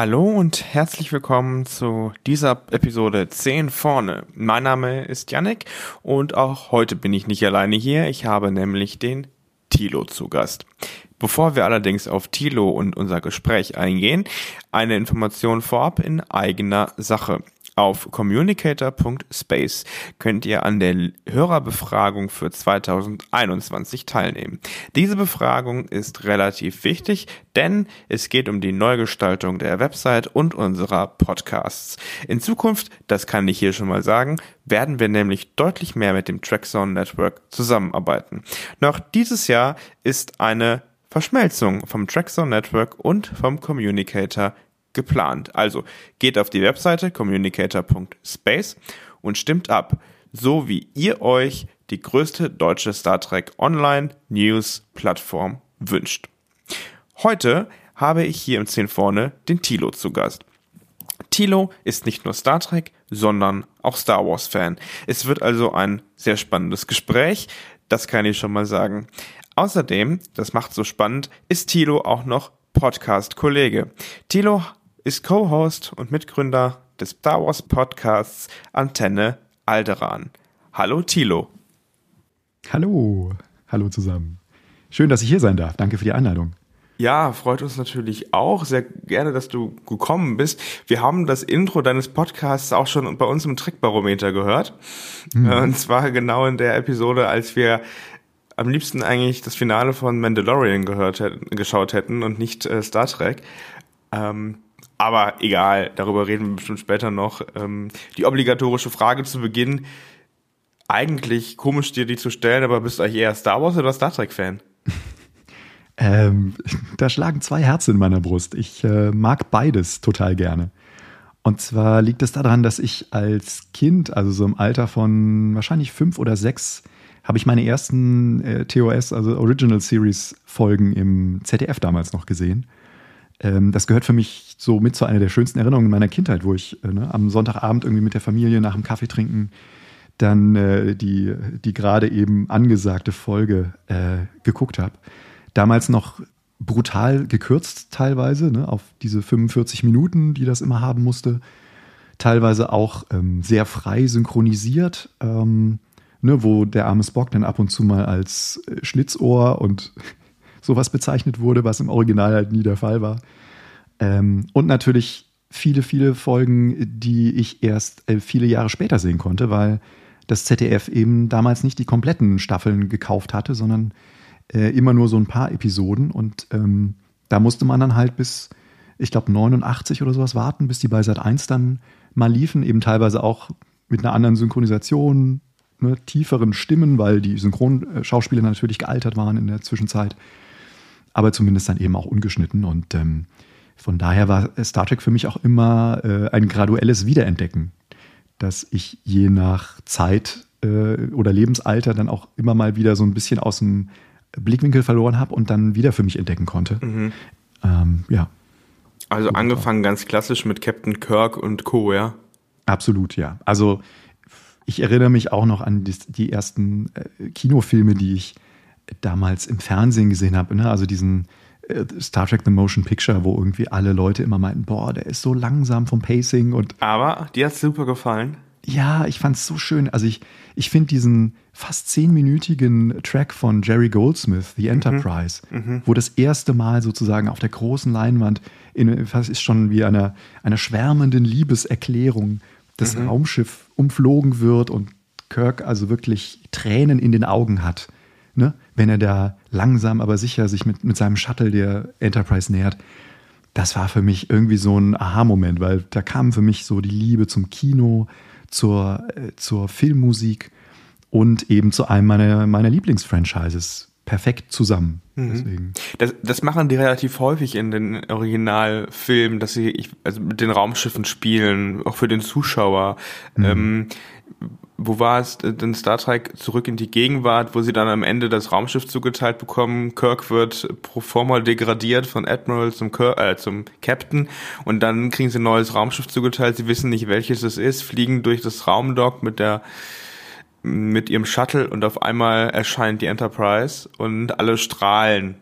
Hallo und herzlich willkommen zu dieser Episode 10 vorne. Mein Name ist Yannick und auch heute bin ich nicht alleine hier. Ich habe nämlich den Tilo zu Gast. Bevor wir allerdings auf Tilo und unser Gespräch eingehen, eine Information vorab in eigener Sache. Auf communicator.space könnt ihr an der Hörerbefragung für 2021 teilnehmen. Diese Befragung ist relativ wichtig, denn es geht um die Neugestaltung der Website und unserer Podcasts. In Zukunft, das kann ich hier schon mal sagen, werden wir nämlich deutlich mehr mit dem Trackzone Network zusammenarbeiten. Noch dieses Jahr ist eine Verschmelzung vom Trackzone Network und vom Communicator geplant. Also geht auf die Webseite communicator.space und stimmt ab, so wie ihr euch die größte deutsche Star Trek Online News Plattform wünscht. Heute habe ich hier im 10 vorne den Tilo zu Gast. Tilo ist nicht nur Star Trek, sondern auch Star Wars Fan. Es wird also ein sehr spannendes Gespräch, das kann ich schon mal sagen. Außerdem, das macht so spannend, ist Tilo auch noch Podcast-Kollege. Tilo ist Co-Host und Mitgründer des Star Wars Podcasts Antenne Alderan. Hallo Tilo. Hallo, hallo zusammen. Schön, dass ich hier sein darf. Danke für die Einladung. Ja, freut uns natürlich auch sehr gerne, dass du gekommen bist. Wir haben das Intro deines Podcasts auch schon bei uns im Trickbarometer gehört. Mhm. Und zwar genau in der Episode, als wir am liebsten eigentlich das Finale von Mandalorian gehört hätten, geschaut hätten und nicht äh, Star Trek. Ähm, aber egal, darüber reden wir bestimmt später noch. Ähm, die obligatorische Frage zu Beginn. Eigentlich komisch dir die zu stellen, aber bist du eigentlich eher Star Wars oder Star Trek Fan? Ähm, da schlagen zwei Herzen in meiner Brust. Ich äh, mag beides total gerne. Und zwar liegt es daran, dass ich als Kind, also so im Alter von wahrscheinlich fünf oder sechs, habe ich meine ersten äh, TOS, also Original Series Folgen im ZDF damals noch gesehen. Ähm, das gehört für mich so mit zu einer der schönsten Erinnerungen meiner Kindheit, wo ich äh, ne, am Sonntagabend irgendwie mit der Familie nach dem Kaffee trinken dann äh, die, die gerade eben angesagte Folge äh, geguckt habe. Damals noch brutal gekürzt teilweise, ne, auf diese 45 Minuten, die das immer haben musste. Teilweise auch ähm, sehr frei synchronisiert, ähm, ne, wo der arme Spock dann ab und zu mal als äh, Schlitzohr und sowas bezeichnet wurde, was im Original halt nie der Fall war. Ähm, und natürlich viele, viele Folgen, die ich erst äh, viele Jahre später sehen konnte, weil das ZDF eben damals nicht die kompletten Staffeln gekauft hatte, sondern äh, immer nur so ein paar Episoden. Und ähm, da musste man dann halt bis, ich glaube, 89 oder sowas warten, bis die bei Sat 1 dann mal liefen, eben teilweise auch mit einer anderen Synchronisation, ne, tieferen Stimmen, weil die Synchronschauspieler natürlich gealtert waren in der Zwischenzeit aber zumindest dann eben auch ungeschnitten. Und ähm, von daher war Star Trek für mich auch immer äh, ein graduelles Wiederentdecken, dass ich je nach Zeit äh, oder Lebensalter dann auch immer mal wieder so ein bisschen aus dem Blickwinkel verloren habe und dann wieder für mich entdecken konnte. Mhm. Ähm, ja. Also angefangen ganz klassisch mit Captain Kirk und Co., ja? Absolut, ja. Also ich erinnere mich auch noch an die, die ersten äh, Kinofilme, die ich damals im Fernsehen gesehen habe, ne? also diesen äh, Star Trek The Motion Picture, wo irgendwie alle Leute immer meinten, boah, der ist so langsam vom Pacing und. Aber dir hat es super gefallen. Ja, ich fand es so schön. Also ich, ich finde diesen fast zehnminütigen Track von Jerry Goldsmith, The Enterprise, mhm. Mhm. wo das erste Mal sozusagen auf der großen Leinwand in, fast ist schon wie einer, einer schwärmenden Liebeserklärung das mhm. Raumschiff umflogen wird und Kirk also wirklich Tränen in den Augen hat ne? Wenn er da langsam aber sicher sich mit, mit seinem Shuttle der Enterprise nähert. das war für mich irgendwie so ein Aha-Moment, weil da kam für mich so die Liebe zum Kino, zur, äh, zur Filmmusik und eben zu einem meiner, meiner Lieblingsfranchises perfekt zusammen. Mhm. Deswegen. Das, das machen die relativ häufig in den Originalfilmen, dass sie ich, also mit den Raumschiffen spielen, auch für den Zuschauer. Mhm. Ähm, wo war es denn Star Trek zurück in die Gegenwart, wo sie dann am Ende das Raumschiff zugeteilt bekommen. Kirk wird pro forma degradiert von Admiral zum, Kirk, äh, zum Captain und dann kriegen sie ein neues Raumschiff zugeteilt. Sie wissen nicht, welches es ist, fliegen durch das Raumdock mit der mit ihrem Shuttle und auf einmal erscheint die Enterprise und alle strahlen.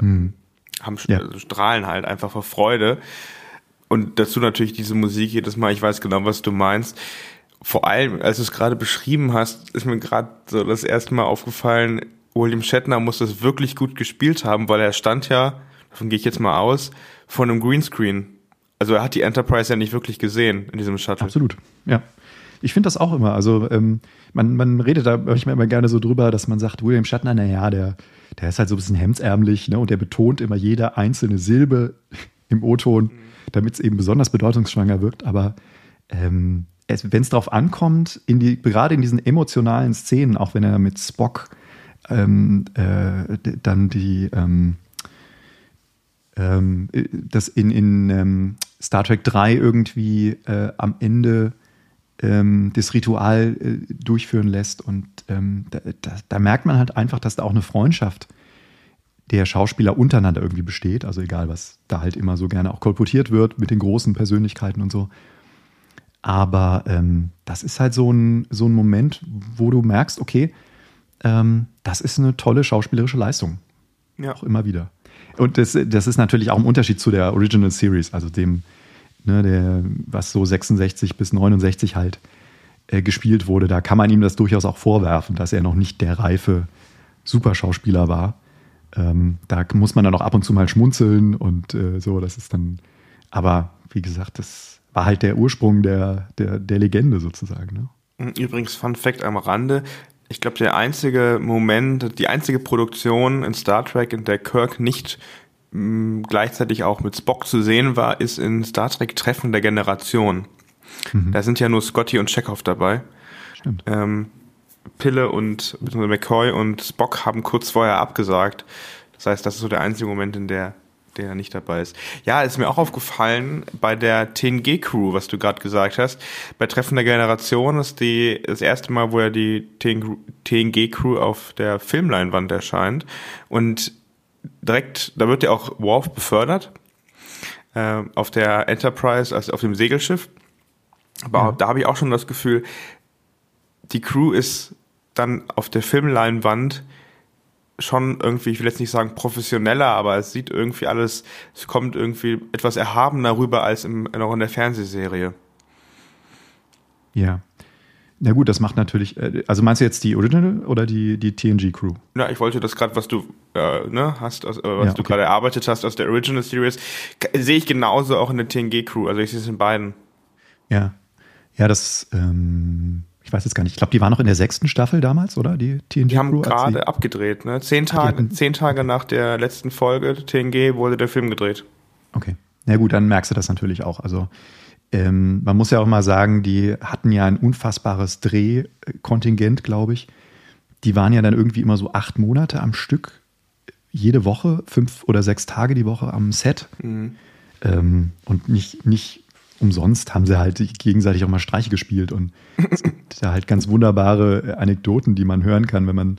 Mhm. Haben ja. Also strahlen halt einfach vor Freude. Und dazu natürlich diese Musik jedes Mal, ich weiß genau, was du meinst vor allem, als du es gerade beschrieben hast, ist mir gerade so das erste Mal aufgefallen, William Shatner muss das wirklich gut gespielt haben, weil er stand ja, davon gehe ich jetzt mal aus, vor einem Greenscreen. Also er hat die Enterprise ja nicht wirklich gesehen in diesem Shuttle. Absolut, ja. Ich finde das auch immer. Also ähm, man, man redet da manchmal immer gerne so drüber, dass man sagt, William Shatner, naja, der, der ist halt so ein bisschen hemdsärmlich ne, und der betont immer jede einzelne Silbe im O-Ton, damit es eben besonders bedeutungsschwanger wirkt. Aber ähm, wenn es darauf ankommt, in die, gerade in diesen emotionalen Szenen, auch wenn er mit Spock ähm, äh, dann die ähm, ähm, das in, in ähm, Star Trek 3 irgendwie äh, am Ende ähm, das Ritual äh, durchführen lässt. Und ähm, da, da, da, merkt man halt einfach, dass da auch eine Freundschaft der Schauspieler untereinander irgendwie besteht. Also egal, was da halt immer so gerne auch kolportiert wird mit den großen Persönlichkeiten und so. Aber ähm, das ist halt so ein, so ein Moment, wo du merkst, okay, ähm, das ist eine tolle schauspielerische Leistung. Ja. Auch immer wieder. Und das, das ist natürlich auch ein Unterschied zu der Original Series, also dem, ne, der, was so 66 bis 69 halt äh, gespielt wurde. Da kann man ihm das durchaus auch vorwerfen, dass er noch nicht der reife Superschauspieler war. Ähm, da muss man dann auch ab und zu mal schmunzeln und äh, so, das ist dann, aber wie gesagt, das war halt der Ursprung der, der, der Legende sozusagen. Ne? Übrigens, Fun Fact am Rande. Ich glaube, der einzige Moment, die einzige Produktion in Star Trek, in der Kirk nicht mh, gleichzeitig auch mit Spock zu sehen war, ist in Star Trek Treffen der Generation. Mhm. Da sind ja nur Scotty und Chekhov dabei. Stimmt. Ähm, Pille und McCoy und Spock haben kurz vorher abgesagt. Das heißt, das ist so der einzige Moment, in der der nicht dabei ist. Ja, ist mir auch aufgefallen bei der TNG-Crew, was du gerade gesagt hast. Bei Treffen der Generation ist die das erste Mal, wo ja die TNG-Crew auf der Filmleinwand erscheint. Und direkt, da wird ja auch Worf befördert äh, auf der Enterprise, also auf dem Segelschiff. Aber ja. da habe ich auch schon das Gefühl, die Crew ist dann auf der Filmleinwand schon irgendwie, ich will jetzt nicht sagen professioneller, aber es sieht irgendwie alles, es kommt irgendwie etwas erhabener rüber als im, noch in der Fernsehserie. Ja. Na gut, das macht natürlich, äh, also meinst du jetzt die Original oder die, die TNG-Crew? Ja, ich wollte das gerade, was du äh, ne, hast, aus, äh, was ja, du gerade erarbeitet hast aus der Original Series, sehe ich genauso auch in der TNG-Crew, also ich sehe es in beiden. Ja. Ja, das, ähm, ich weiß jetzt gar nicht, ich glaube, die waren noch in der sechsten Staffel damals, oder? Die TNG Die haben gerade abgedreht, ne? Zehn Tage, zehn Tage nach der letzten Folge TNG wurde der Film gedreht. Okay. Na gut, dann merkst du das natürlich auch. Also ähm, man muss ja auch mal sagen, die hatten ja ein unfassbares Drehkontingent, glaube ich. Die waren ja dann irgendwie immer so acht Monate am Stück, jede Woche, fünf oder sechs Tage die Woche am Set. Mhm. Ähm, und nicht, nicht umsonst haben sie halt gegenseitig auch mal Streiche gespielt. Und es gibt da halt ganz wunderbare Anekdoten, die man hören kann, wenn man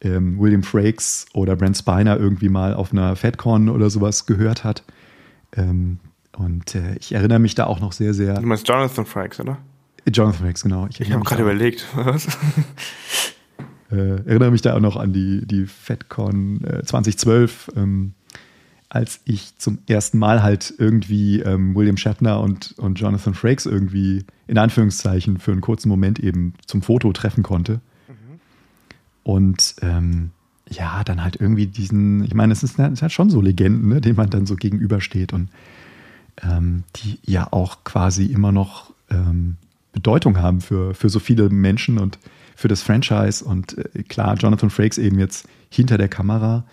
ähm, William Frakes oder Brent Spiner irgendwie mal auf einer FedCon oder sowas gehört hat. Ähm, und äh, ich erinnere mich da auch noch sehr, sehr. Du meinst Jonathan Frakes, oder? Jonathan Frakes, genau. Ich, ich habe gerade überlegt, was? Äh, erinnere mich da auch noch an die, die FedCon äh, 2012. Ähm, als ich zum ersten Mal halt irgendwie ähm, William Shatner und, und Jonathan Frakes irgendwie in Anführungszeichen für einen kurzen Moment eben zum Foto treffen konnte. Mhm. Und ähm, ja, dann halt irgendwie diesen, ich meine, es ist, es halt schon so Legenden, ne, denen man dann so gegenübersteht und ähm, die ja auch quasi immer noch ähm, Bedeutung haben für, für so viele Menschen und für das Franchise. Und äh, klar, Jonathan Frakes eben jetzt hinter der Kamera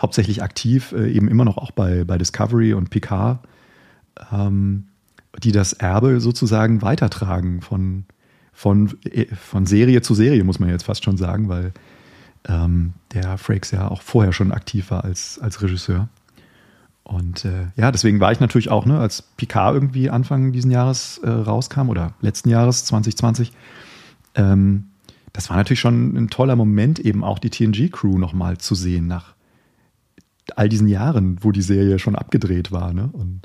hauptsächlich aktiv, äh, eben immer noch auch bei, bei Discovery und Picard. ähm, die das Erbe sozusagen weitertragen von, von, äh, von Serie zu Serie, muss man jetzt fast schon sagen, weil ähm, der Frakes ja auch vorher schon aktiv war als, als Regisseur. Und äh, ja, deswegen war ich natürlich auch, ne, als Picard irgendwie Anfang diesen Jahres äh, rauskam oder letzten Jahres 2020, ähm, das war natürlich schon ein toller Moment, eben auch die TNG-Crew nochmal zu sehen nach all diesen Jahren, wo die Serie schon abgedreht war. Ne? Und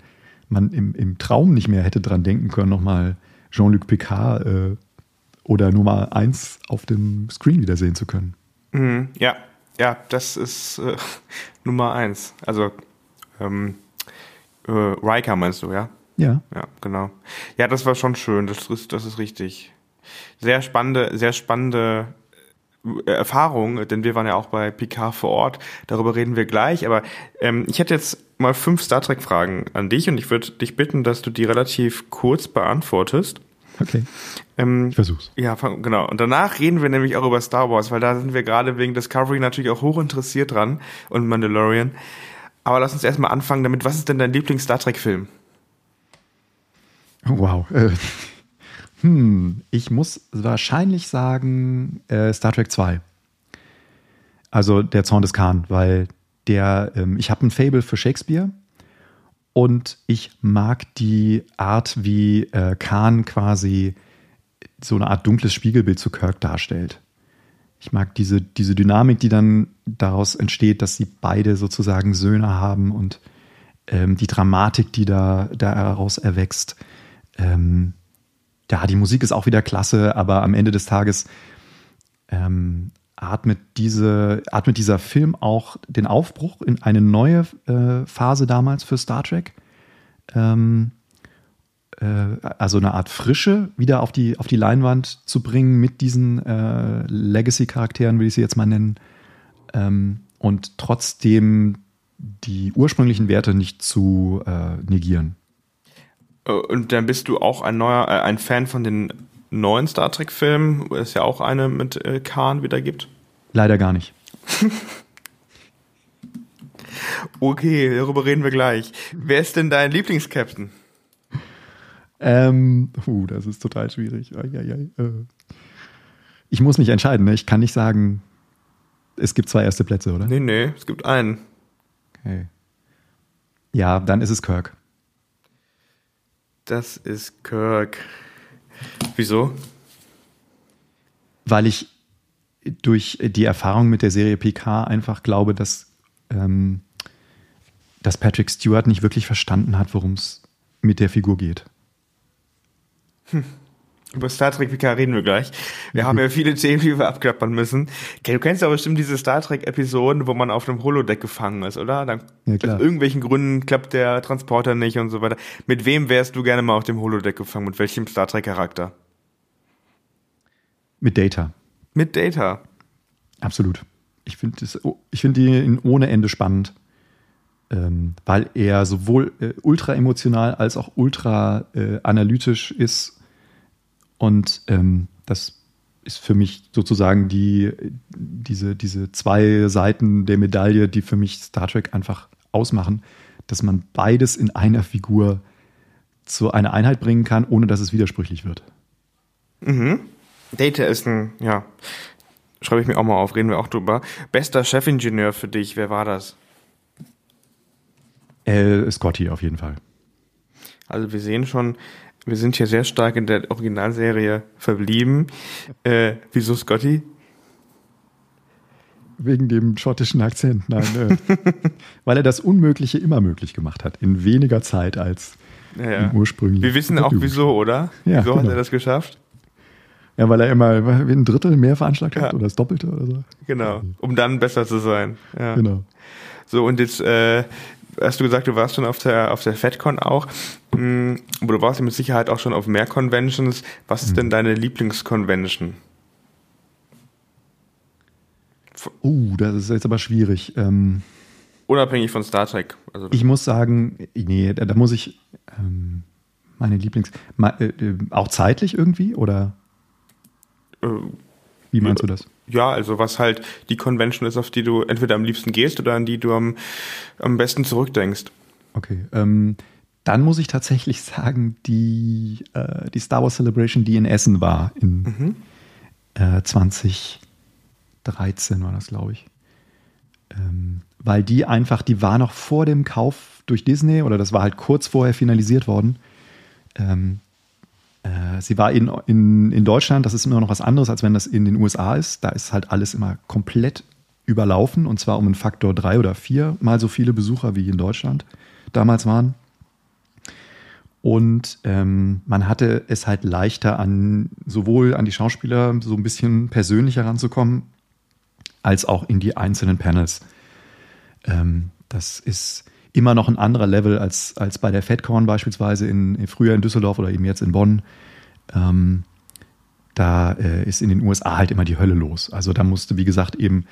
man im, im Traum nicht mehr hätte dran denken können, nochmal Jean-Luc Picard äh, oder Nummer 1 auf dem Screen wiedersehen zu können. Mhm, ja, ja, das ist äh, Nummer 1. Also ähm, äh, Riker meinst du, ja? Ja. Ja, genau. Ja, das war schon schön, das ist, das ist richtig sehr spannende, sehr spannende äh, Erfahrung, denn wir waren ja auch bei Picard vor Ort. Darüber reden wir gleich. Aber ähm, ich hätte jetzt mal fünf Star Trek-Fragen an dich und ich würde dich bitten, dass du die relativ kurz beantwortest. Okay. Ähm, ich versuch's. Ja, genau. Und danach reden wir nämlich auch über Star Wars, weil da sind wir gerade wegen Discovery natürlich auch hoch interessiert dran und Mandalorian. Aber lass uns erstmal anfangen damit. Was ist denn dein Lieblings-Star Trek-Film? Wow. Äh, hm, ich muss wahrscheinlich sagen äh, Star Trek 2. Also der Zorn des Khan, weil der, ähm, ich habe ein Fable für Shakespeare und ich mag die Art, wie äh, Khan quasi so eine Art dunkles Spiegelbild zu Kirk darstellt. Ich mag diese, diese Dynamik, die dann daraus entsteht, dass sie beide sozusagen Söhne haben und ähm, die Dramatik, die da daraus erwächst. Ähm, ja, die Musik ist auch wieder klasse, aber am Ende des Tages ähm, atmet, diese, atmet dieser Film auch den Aufbruch in eine neue äh, Phase damals für Star Trek. Ähm, äh, also eine Art Frische wieder auf die, auf die Leinwand zu bringen mit diesen äh, Legacy-Charakteren, will ich sie jetzt mal nennen. Ähm, und trotzdem die ursprünglichen Werte nicht zu äh, negieren. Äh, und dann bist du auch ein neuer, äh, ein Fan von den neuen Star Trek-Filmen, wo es ja auch eine mit äh, Khan wieder gibt? Leider gar nicht. okay, darüber reden wir gleich. Wer ist denn dein Lieblingskapitän? Ähm, uh, das ist total schwierig. Äh. Ich muss mich entscheiden. Ne? Ich kann nicht sagen, es gibt zwei erste Plätze, oder? Nee, nee, es gibt einen. Okay. Ja, dann ist es Kirk. Das ist Kirk. Wieso? Weil ich durch die Erfahrung mit der Serie PK einfach glaube, dass, ähm, dass Patrick Stewart nicht wirklich verstanden hat, worum es mit der Figur geht. Hm. Über Star Trek PK reden wir gleich. Wir haben ja viele Themen, die wir abklappern müssen. Du kennst aber bestimmt diese Star Trek-Episoden, wo man auf einem Holodeck gefangen ist, oder? Dann, ja. Aus irgendwelchen Gründen klappt der Transporter nicht und so weiter. Mit wem wärst du gerne mal auf dem Holodeck gefangen? Mit welchem Star Trek-Charakter? Mit Data. Mit Data. Absolut. Ich finde find die ohne Ende spannend, ähm, weil er sowohl äh, ultra emotional als auch ultra äh, analytisch ist und ähm, das ist für mich sozusagen die, diese, diese zwei Seiten der Medaille, die für mich Star Trek einfach ausmachen, dass man beides in einer Figur zu einer Einheit bringen kann, ohne dass es widersprüchlich wird. Mhm. Data ist ein, ja, schreibe ich mir auch mal auf, reden wir auch drüber. Bester Chefingenieur für dich, wer war das? Äh, Scotty auf jeden Fall. Also wir sehen schon, wir sind hier sehr stark in der Originalserie verblieben. Äh, wieso Scotty? Wegen dem schottischen Akzent, nein. Äh, weil er das Unmögliche immer möglich gemacht hat, in weniger Zeit als ja, ja. ursprünglich. Wir wissen auch wieso, oder? Ja, wieso genau. hat er das geschafft? Ja, weil er immer ein Drittel mehr veranschlagt hat oder das Doppelte oder so. Genau, um dann besser zu sein. Genau. So, und jetzt äh, hast du gesagt, du warst schon auf der, auf der FedCon auch. Mm, aber du warst ja mit Sicherheit auch schon auf mehr Conventions. Was ist denn mhm. deine Lieblingsconvention? Uh, das ist jetzt aber schwierig. Ähm, Unabhängig von Star Trek. Also ich muss sagen, nee, da, da muss ich ähm, meine Lieblings. Ma, äh, äh auch zeitlich irgendwie oder? Wie meinst du das? Ja, also was halt die Convention ist, auf die du entweder am liebsten gehst oder an die du am, am besten zurückdenkst. Okay. Ähm, dann muss ich tatsächlich sagen, die, äh, die Star Wars Celebration, die in Essen war, in mhm. äh, 2013 war das, glaube ich. Ähm, weil die einfach, die war noch vor dem Kauf durch Disney oder das war halt kurz vorher finalisiert worden. Ähm, äh, sie war in, in, in Deutschland, das ist immer noch was anderes, als wenn das in den USA ist. Da ist halt alles immer komplett überlaufen und zwar um einen Faktor drei oder vier mal so viele Besucher wie in Deutschland damals waren. Und ähm, man hatte es halt leichter an sowohl an die Schauspieler so ein bisschen persönlicher ranzukommen, als auch in die einzelnen Panels. Ähm, das ist immer noch ein anderer Level als, als bei der FedCon beispielsweise in, in früher in Düsseldorf oder eben jetzt in Bonn. Ähm, da äh, ist in den USA halt immer die Hölle los. Also da musste, wie gesagt, eben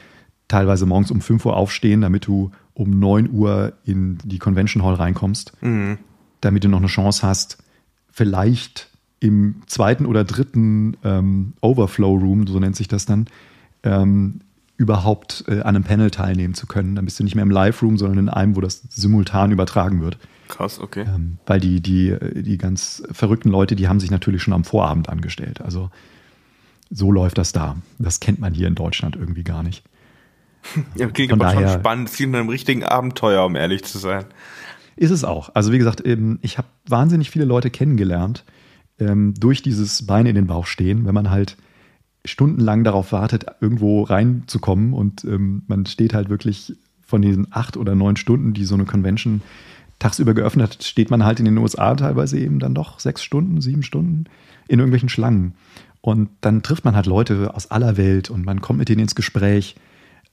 teilweise morgens um 5 Uhr aufstehen, damit du um 9 Uhr in die Convention Hall reinkommst, mhm. damit du noch eine Chance hast, vielleicht im zweiten oder dritten ähm, Overflow Room, so nennt sich das dann, ähm, überhaupt äh, an einem Panel teilnehmen zu können. Dann bist du nicht mehr im Live-Room, sondern in einem, wo das simultan übertragen wird. Krass, okay. Ähm, weil die, die, die ganz verrückten Leute, die haben sich natürlich schon am Vorabend angestellt. Also so läuft das da. Das kennt man hier in Deutschland irgendwie gar nicht. Ja, klingt Von aber daher, schon spannend. Das klingt einem richtigen Abenteuer, um ehrlich zu sein. Ist es auch. Also wie gesagt, ich habe wahnsinnig viele Leute kennengelernt ähm, durch dieses Bein in den Bauch stehen, wenn man halt stundenlang darauf wartet, irgendwo reinzukommen und ähm, man steht halt wirklich von diesen acht oder neun Stunden, die so eine Convention tagsüber geöffnet hat, steht man halt in den USA teilweise eben dann doch sechs Stunden, sieben Stunden in irgendwelchen Schlangen. Und dann trifft man halt Leute aus aller Welt und man kommt mit denen ins Gespräch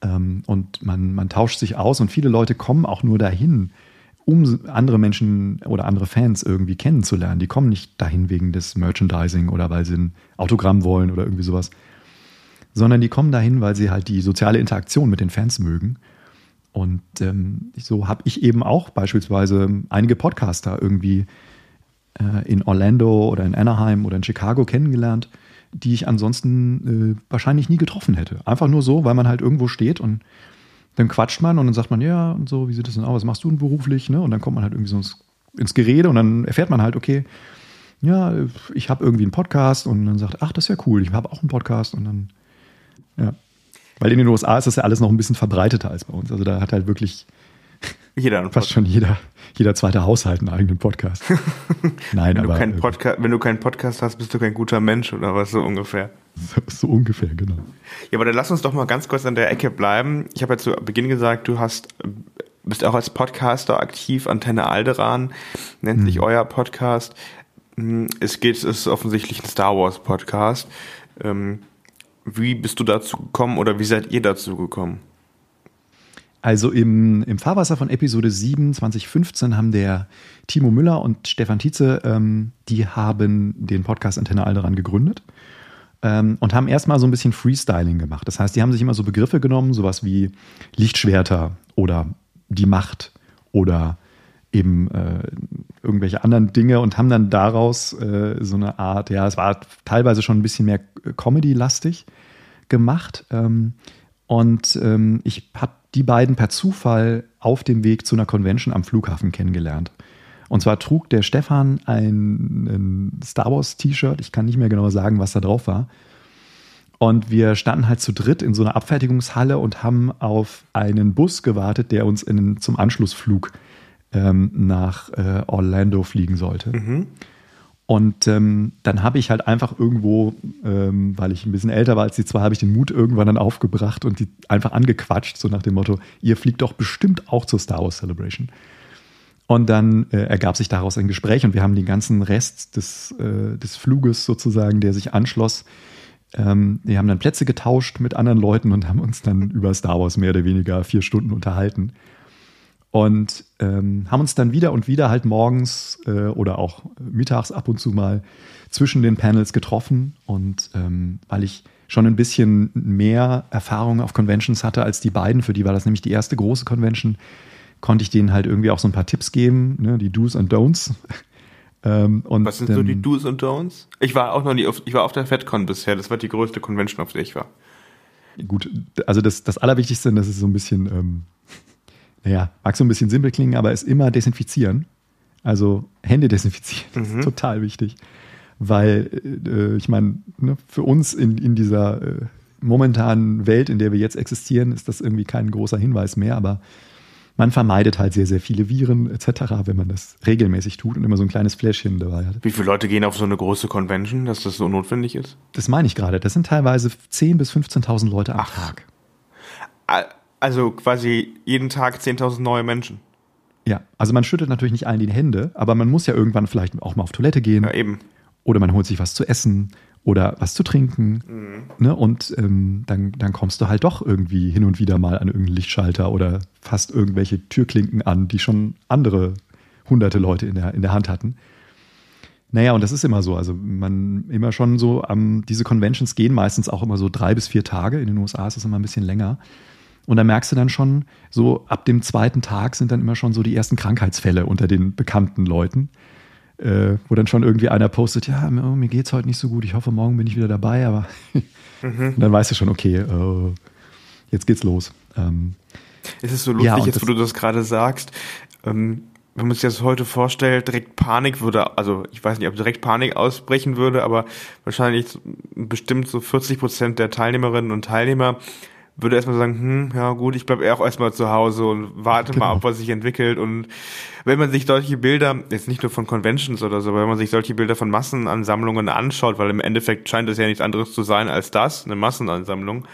ähm, und man, man tauscht sich aus und viele Leute kommen auch nur dahin, um andere Menschen oder andere Fans irgendwie kennenzulernen. Die kommen nicht dahin wegen des Merchandising oder weil sie ein Autogramm wollen oder irgendwie sowas, sondern die kommen dahin, weil sie halt die soziale Interaktion mit den Fans mögen. Und ähm, so habe ich eben auch beispielsweise einige Podcaster irgendwie äh, in Orlando oder in Anaheim oder in Chicago kennengelernt, die ich ansonsten äh, wahrscheinlich nie getroffen hätte. Einfach nur so, weil man halt irgendwo steht und dann quatscht man und dann sagt man, ja, und so, wie sieht das denn aus? Was machst du denn beruflich? Ne? Und dann kommt man halt irgendwie so ins, ins Gerede und dann erfährt man halt, okay, ja, ich habe irgendwie einen Podcast und dann sagt, ach, das ist ja cool, ich habe auch einen Podcast und dann, ja. Weil in den USA ist das ja alles noch ein bisschen verbreiteter als bei uns. Also da hat halt wirklich jeder fast schon jeder, jeder zweite Haushalt einen eigenen Podcast. Nein, wenn aber. Du äh, Podca wenn du keinen Podcast hast, bist du kein guter Mensch oder was so ungefähr. So, so, ungefähr, genau. Ja, aber dann lass uns doch mal ganz kurz an der Ecke bleiben. Ich habe ja zu Beginn gesagt, du hast bist auch als Podcaster aktiv. Antenne Alderan nennt mhm. sich euer Podcast. Hm, es geht, es ist offensichtlich ein Star Wars Podcast. Ähm, wie bist du dazu gekommen oder wie seid ihr dazu gekommen? Also im, im Fahrwasser von Episode 7 2015 haben der Timo Müller und Stefan Tietze, ähm, die haben den Podcast Antenne Alderan gegründet ähm, und haben erstmal so ein bisschen Freestyling gemacht. Das heißt, die haben sich immer so Begriffe genommen, sowas wie Lichtschwerter oder die Macht oder eben äh, irgendwelche anderen Dinge und haben dann daraus äh, so eine Art, ja, es war teilweise schon ein bisschen mehr Comedy-lastig gemacht. Ähm, und ähm, ich habe die beiden per Zufall auf dem Weg zu einer Convention am Flughafen kennengelernt. Und zwar trug der Stefan ein, ein Star Wars T-Shirt. Ich kann nicht mehr genau sagen, was da drauf war. Und wir standen halt zu dritt in so einer Abfertigungshalle und haben auf einen Bus gewartet, der uns in, zum Anschlussflug ähm, nach äh, Orlando fliegen sollte. Mhm. Und ähm, dann habe ich halt einfach irgendwo, ähm, weil ich ein bisschen älter war als die zwei, habe ich den Mut irgendwann dann aufgebracht und die einfach angequatscht, so nach dem Motto, ihr fliegt doch bestimmt auch zur Star Wars Celebration. Und dann äh, ergab sich daraus ein Gespräch und wir haben den ganzen Rest des, äh, des Fluges sozusagen, der sich anschloss, ähm, wir haben dann Plätze getauscht mit anderen Leuten und haben uns dann über Star Wars mehr oder weniger vier Stunden unterhalten. Und ähm, haben uns dann wieder und wieder halt morgens äh, oder auch mittags ab und zu mal zwischen den Panels getroffen. Und ähm, weil ich schon ein bisschen mehr Erfahrung auf Conventions hatte als die beiden, für die war das nämlich die erste große Convention, konnte ich denen halt irgendwie auch so ein paar Tipps geben, ne, die Do's und Don'ts. ähm, und Was sind so die Do's und Don'ts? Ich war auch noch nie auf, ich war auf der FedCon bisher, das war die größte Convention, auf der ich war. Gut, also das, das Allerwichtigste, das ist so ein bisschen ähm, naja, mag so ein bisschen simpel klingen, aber ist immer desinfizieren. Also Hände desinfizieren mhm. ist total wichtig. Weil, äh, ich meine, ne, für uns in, in dieser äh, momentanen Welt, in der wir jetzt existieren, ist das irgendwie kein großer Hinweis mehr, aber man vermeidet halt sehr, sehr viele Viren etc., wenn man das regelmäßig tut und immer so ein kleines Fläschchen dabei hat. Wie viele Leute gehen auf so eine große Convention, dass das so notwendig ist? Das meine ich gerade. Das sind teilweise 10.000 bis 15.000 Leute am Ach. Tag. Also quasi jeden Tag 10.000 neue Menschen. Ja, also man schüttet natürlich nicht allen die Hände, aber man muss ja irgendwann vielleicht auch mal auf Toilette gehen. Ja, eben. Oder man holt sich was zu essen oder was zu trinken. Mhm. Ne? Und ähm, dann, dann kommst du halt doch irgendwie hin und wieder mal an irgendeinen Lichtschalter oder fast irgendwelche Türklinken an, die schon andere hunderte Leute in der, in der Hand hatten. Naja, und das ist immer so. Also man immer schon so, ähm, diese Conventions gehen meistens auch immer so drei bis vier Tage. In den USA ist es immer ein bisschen länger. Und da merkst du dann schon, so ab dem zweiten Tag sind dann immer schon so die ersten Krankheitsfälle unter den bekannten Leuten äh, wo dann schon irgendwie einer postet, ja, mir, oh, mir geht's heute nicht so gut, ich hoffe, morgen bin ich wieder dabei, aber mhm. dann weißt du schon, okay, äh, jetzt geht's los. Ähm, es ist so lustig, ja, jetzt wo du das gerade sagst, ähm, wenn man sich das heute vorstellt, direkt Panik würde, also ich weiß nicht, ob direkt Panik ausbrechen würde, aber wahrscheinlich bestimmt so 40 Prozent der Teilnehmerinnen und Teilnehmer würde erstmal sagen, hm, ja gut, ich bleibe auch erstmal zu Hause und warte genau. mal ab, was sich entwickelt. Und wenn man sich solche Bilder, jetzt nicht nur von Conventions oder so, aber wenn man sich solche Bilder von Massenansammlungen anschaut, weil im Endeffekt scheint es ja nichts anderes zu sein als das, eine Massenansammlung,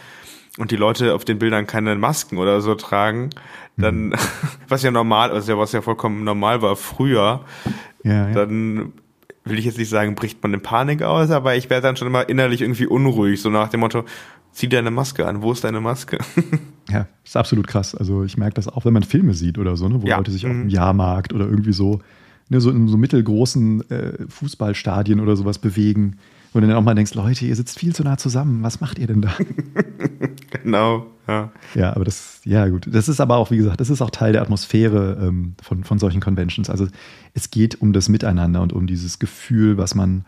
und die Leute auf den Bildern keine Masken oder so tragen, dann, mhm. was ja normal, also ja, was ja vollkommen normal war früher, ja, ja. dann will ich jetzt nicht sagen, bricht man in Panik aus, aber ich werde dann schon immer innerlich irgendwie unruhig, so nach dem Motto, zieh deine Maske an, wo ist deine Maske? ja, ist absolut krass. Also ich merke das auch, wenn man Filme sieht oder so, ne, wo ja. Leute sich mhm. auf dem Jahrmarkt oder irgendwie so, ne, so in so mittelgroßen äh, Fußballstadien oder sowas bewegen. Und dann auch mal denkst, Leute, ihr sitzt viel zu nah zusammen, was macht ihr denn da? genau, ja. Ja, aber das, ja gut. Das ist aber auch, wie gesagt, das ist auch Teil der Atmosphäre ähm, von, von solchen Conventions. Also es geht um das Miteinander und um dieses Gefühl, was man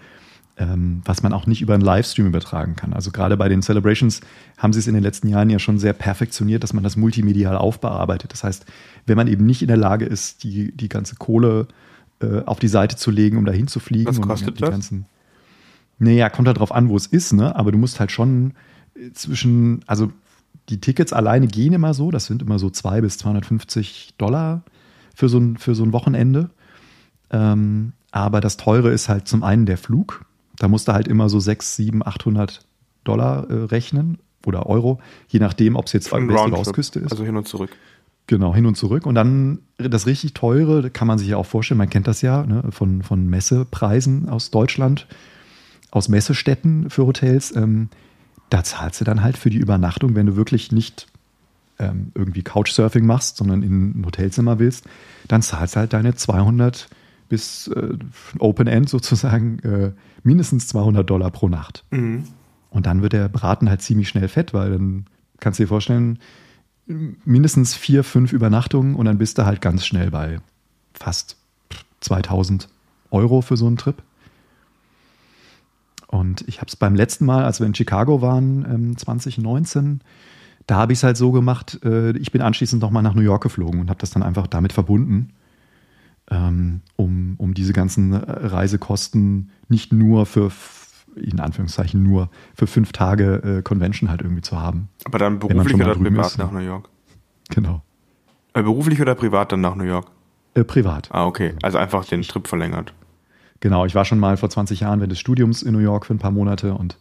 ähm, was man auch nicht über einen Livestream übertragen kann. Also gerade bei den Celebrations haben sie es in den letzten Jahren ja schon sehr perfektioniert, dass man das multimedial aufbearbeitet. Das heißt, wenn man eben nicht in der Lage ist, die, die ganze Kohle äh, auf die Seite zu legen, um dahin zu fliegen. Was kostet und die das? Ganzen, naja, kommt halt drauf an, wo es ist, ne? Aber du musst halt schon zwischen, also die Tickets alleine gehen immer so, das sind immer so 200 bis 250 Dollar für so ein, für so ein Wochenende. Ähm, aber das Teure ist halt zum einen der Flug, da musst du halt immer so 6, 7, 800 Dollar äh, rechnen oder Euro, je nachdem, ob es jetzt der Ostküste ist. Also hin und zurück. Genau, hin und zurück. Und dann das richtig teure, kann man sich ja auch vorstellen, man kennt das ja ne, von, von Messepreisen aus Deutschland, aus Messestätten für Hotels. Ähm, da zahlst du dann halt für die Übernachtung, wenn du wirklich nicht ähm, irgendwie Couchsurfing machst, sondern in ein Hotelzimmer willst, dann zahlst du halt deine 200 bis äh, Open End sozusagen äh, mindestens 200 Dollar pro Nacht. Mhm. Und dann wird der Braten halt ziemlich schnell fett, weil dann kannst du dir vorstellen, mindestens vier, fünf Übernachtungen und dann bist du halt ganz schnell bei fast 2000 Euro für so einen Trip. Und ich habe es beim letzten Mal, als wir in Chicago waren, ähm, 2019, da habe ich es halt so gemacht, äh, ich bin anschließend nochmal nach New York geflogen und habe das dann einfach damit verbunden ähm, um, um diese ganzen äh, Reisekosten nicht nur für, in Anführungszeichen nur, für fünf Tage äh, Convention halt irgendwie zu haben. Aber dann beruflich oder privat ist, nach New York? Genau. Äh, beruflich oder privat dann nach New York? Äh, privat. Ah, okay. Also einfach den Trip verlängert. Genau, ich war schon mal vor 20 Jahren während des Studiums in New York für ein paar Monate und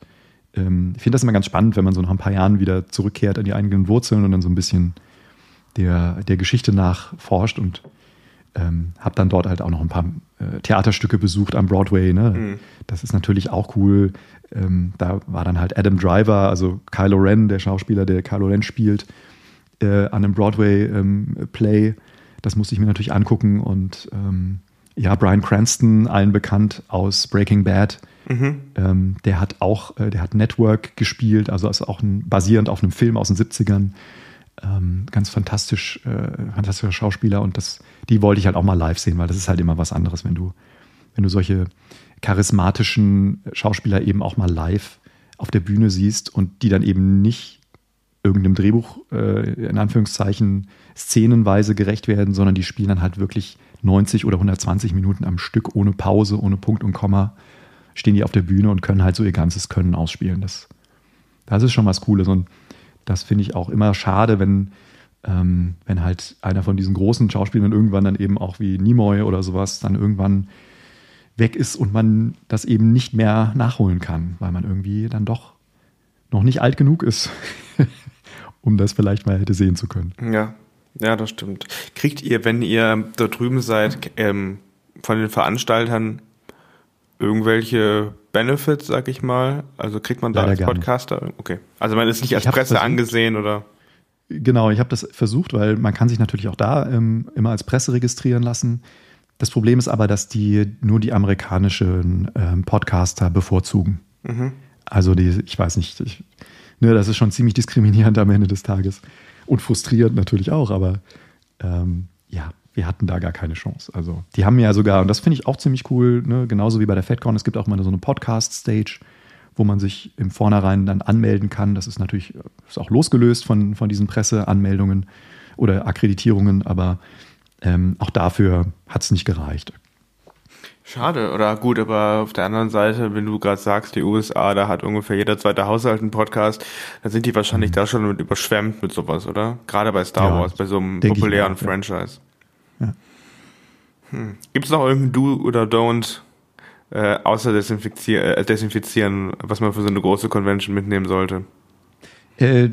ähm, ich finde das immer ganz spannend, wenn man so nach ein paar Jahren wieder zurückkehrt an die eigenen Wurzeln und dann so ein bisschen der, der Geschichte nachforscht und ähm, habe dann dort halt auch noch ein paar äh, Theaterstücke besucht am Broadway. Ne? Mhm. Das ist natürlich auch cool. Ähm, da war dann halt Adam Driver, also Kylo Ren, der Schauspieler, der Kylo Ren spielt, äh, an einem Broadway-Play. Ähm, das musste ich mir natürlich angucken. Und ähm, ja, Brian Cranston, allen bekannt aus Breaking Bad. Mhm. Ähm, der hat auch, äh, der hat Network gespielt, also ist auch ein, basierend auf einem Film aus den 70ern ähm, ganz fantastisch, äh, fantastischer Schauspieler und das, die wollte ich halt auch mal live sehen, weil das ist halt immer was anderes, wenn du, wenn du solche charismatischen Schauspieler eben auch mal live auf der Bühne siehst und die dann eben nicht irgendeinem Drehbuch äh, in Anführungszeichen szenenweise gerecht werden, sondern die spielen dann halt wirklich 90 oder 120 Minuten am Stück ohne Pause, ohne Punkt und Komma, stehen die auf der Bühne und können halt so ihr ganzes Können ausspielen. Das, das ist schon was Cooles und das finde ich auch immer schade, wenn, ähm, wenn halt einer von diesen großen Schauspielern irgendwann dann eben auch wie Nimoy oder sowas dann irgendwann weg ist und man das eben nicht mehr nachholen kann, weil man irgendwie dann doch noch nicht alt genug ist, um das vielleicht mal hätte sehen zu können. Ja, ja, das stimmt. Kriegt ihr, wenn ihr da drüben seid, ähm, von den Veranstaltern irgendwelche Benefits, sag ich mal? Also kriegt man da Leider als Podcaster? Okay. Also man ist nicht als Presse angesehen oder? Genau, ich habe das versucht, weil man kann sich natürlich auch da ähm, immer als Presse registrieren lassen. Das Problem ist aber, dass die nur die amerikanischen ähm, Podcaster bevorzugen. Mhm. Also die, ich weiß nicht, ich, ne, das ist schon ziemlich diskriminierend am Ende des Tages. Und frustrierend natürlich auch, aber ähm, ja, wir hatten da gar keine Chance. Also die haben ja sogar, und das finde ich auch ziemlich cool, ne, genauso wie bei der FedCon, es gibt auch mal so eine Podcast-Stage, wo man sich im Vornherein dann anmelden kann. Das ist natürlich ist auch losgelöst von, von diesen Presseanmeldungen oder Akkreditierungen, aber ähm, auch dafür hat es nicht gereicht. Schade, oder gut, aber auf der anderen Seite, wenn du gerade sagst, die USA, da hat ungefähr jeder zweite Haushalt einen Podcast, dann sind die wahrscheinlich mhm. da schon mit überschwemmt mit sowas, oder? Gerade bei Star ja, Wars, bei so einem populären auch, Franchise. Ja. Hm. Gibt es noch irgendein Do oder Don't äh, außer desinfizier äh, desinfizieren, was man für so eine große Convention mitnehmen sollte? Äh,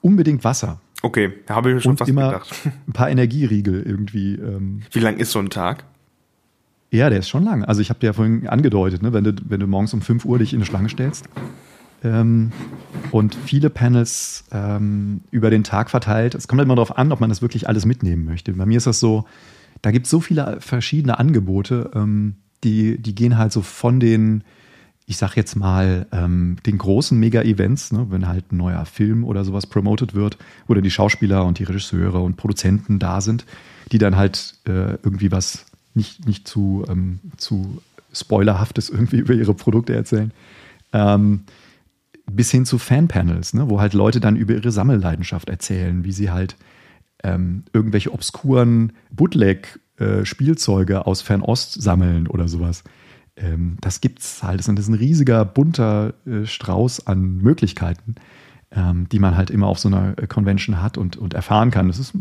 unbedingt Wasser. Okay, habe ich schon Und fast immer gedacht. Ein paar Energieriegel irgendwie. Ähm. Wie lang ist so ein Tag? Ja, der ist schon lang. Also ich habe dir ja vorhin angedeutet, ne, wenn, du, wenn du morgens um 5 Uhr dich in eine Schlange stellst ähm, und viele Panels ähm, über den Tag verteilt. Es kommt halt immer darauf an, ob man das wirklich alles mitnehmen möchte. Bei mir ist das so, da gibt es so viele verschiedene Angebote, ähm, die, die gehen halt so von den, ich sag jetzt mal, ähm, den großen Mega-Events, ne, wenn halt ein neuer Film oder sowas promoted wird, oder die Schauspieler und die Regisseure und Produzenten da sind, die dann halt äh, irgendwie was nicht, nicht zu, ähm, zu spoilerhaftes irgendwie über ihre Produkte erzählen. Ähm, bis hin zu Fanpanels, ne, wo halt Leute dann über ihre Sammelleidenschaft erzählen, wie sie halt ähm, irgendwelche obskuren Bootleg-Spielzeuge äh, aus Fernost sammeln oder sowas. Ähm, das gibt's halt. Das ist ein riesiger, bunter äh, Strauß an Möglichkeiten, ähm, die man halt immer auf so einer Convention hat und, und erfahren kann. Das ist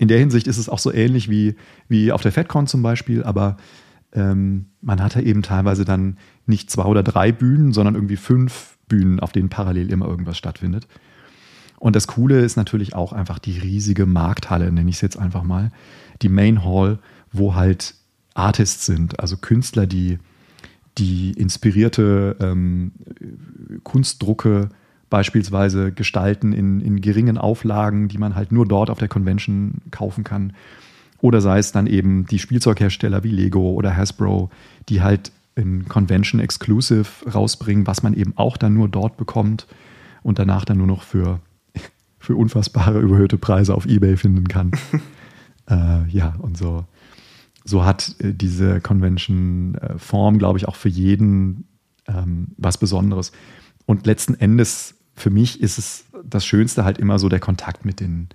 in der Hinsicht ist es auch so ähnlich wie, wie auf der FedCon zum Beispiel, aber ähm, man hatte eben teilweise dann nicht zwei oder drei Bühnen, sondern irgendwie fünf Bühnen, auf denen parallel immer irgendwas stattfindet. Und das Coole ist natürlich auch einfach die riesige Markthalle, nenne ich es jetzt einfach mal, die Main Hall, wo halt Artists sind, also Künstler, die, die inspirierte ähm, Kunstdrucke beispielsweise gestalten in, in geringen Auflagen, die man halt nur dort auf der Convention kaufen kann. Oder sei es dann eben die Spielzeughersteller wie Lego oder Hasbro, die halt in Convention Exclusive rausbringen, was man eben auch dann nur dort bekommt und danach dann nur noch für, für unfassbare überhöhte Preise auf Ebay finden kann. äh, ja, und so, so hat äh, diese Convention-Form, äh, glaube ich, auch für jeden ähm, was Besonderes. Und letzten Endes für mich ist es das Schönste halt immer so der Kontakt mit den,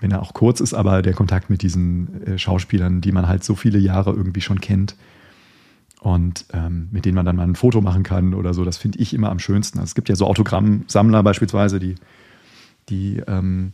wenn er auch kurz ist, aber der Kontakt mit diesen äh, Schauspielern, die man halt so viele Jahre irgendwie schon kennt und ähm, mit denen man dann mal ein Foto machen kann oder so. Das finde ich immer am schönsten. Also es gibt ja so Autogrammsammler beispielsweise, die, die ähm,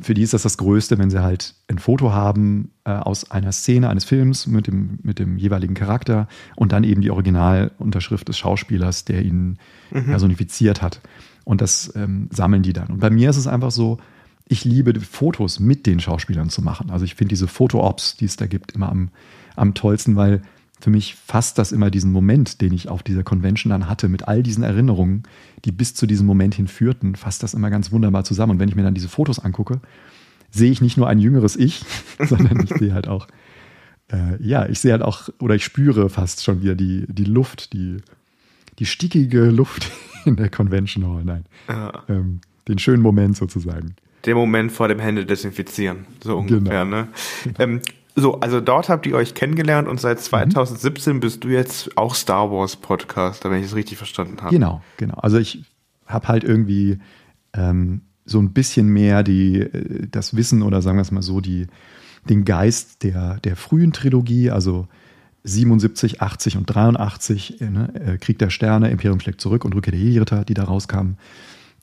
für die ist das das Größte, wenn sie halt ein Foto haben äh, aus einer Szene eines Films mit dem, mit dem jeweiligen Charakter und dann eben die Originalunterschrift des Schauspielers, der ihn mhm. personifiziert hat. Und das ähm, sammeln die dann. Und bei mir ist es einfach so, ich liebe Fotos mit den Schauspielern zu machen. Also ich finde diese Foto-Ops, die es da gibt, immer am, am tollsten, weil für mich fasst das immer diesen Moment, den ich auf dieser Convention dann hatte, mit all diesen Erinnerungen, die bis zu diesem Moment hin führten, fasst das immer ganz wunderbar zusammen. Und wenn ich mir dann diese Fotos angucke, sehe ich nicht nur ein jüngeres Ich, sondern ich sehe halt auch, äh, ja, ich sehe halt auch, oder ich spüre fast schon wieder die, die Luft, die, die stickige Luft in der Convention Hall. Nein. Ja. Ähm, den schönen Moment sozusagen. Der Moment vor dem Hände desinfizieren, so ungefähr. Genau. Ne? Ähm, so, also dort habt ihr euch kennengelernt und seit 2017 mhm. bist du jetzt auch Star Wars Podcaster, wenn ich es richtig verstanden habe. Genau, genau. Also ich habe halt irgendwie, äh, ähm, so ein bisschen mehr die, äh, das Wissen oder sagen wir es mal so, die, den Geist der, der frühen Trilogie, also 77, 80 und 83, äh, ne, äh, Krieg der Sterne, Imperium schlägt zurück und Rückkehr der Jedi-Ritter, die da rauskamen.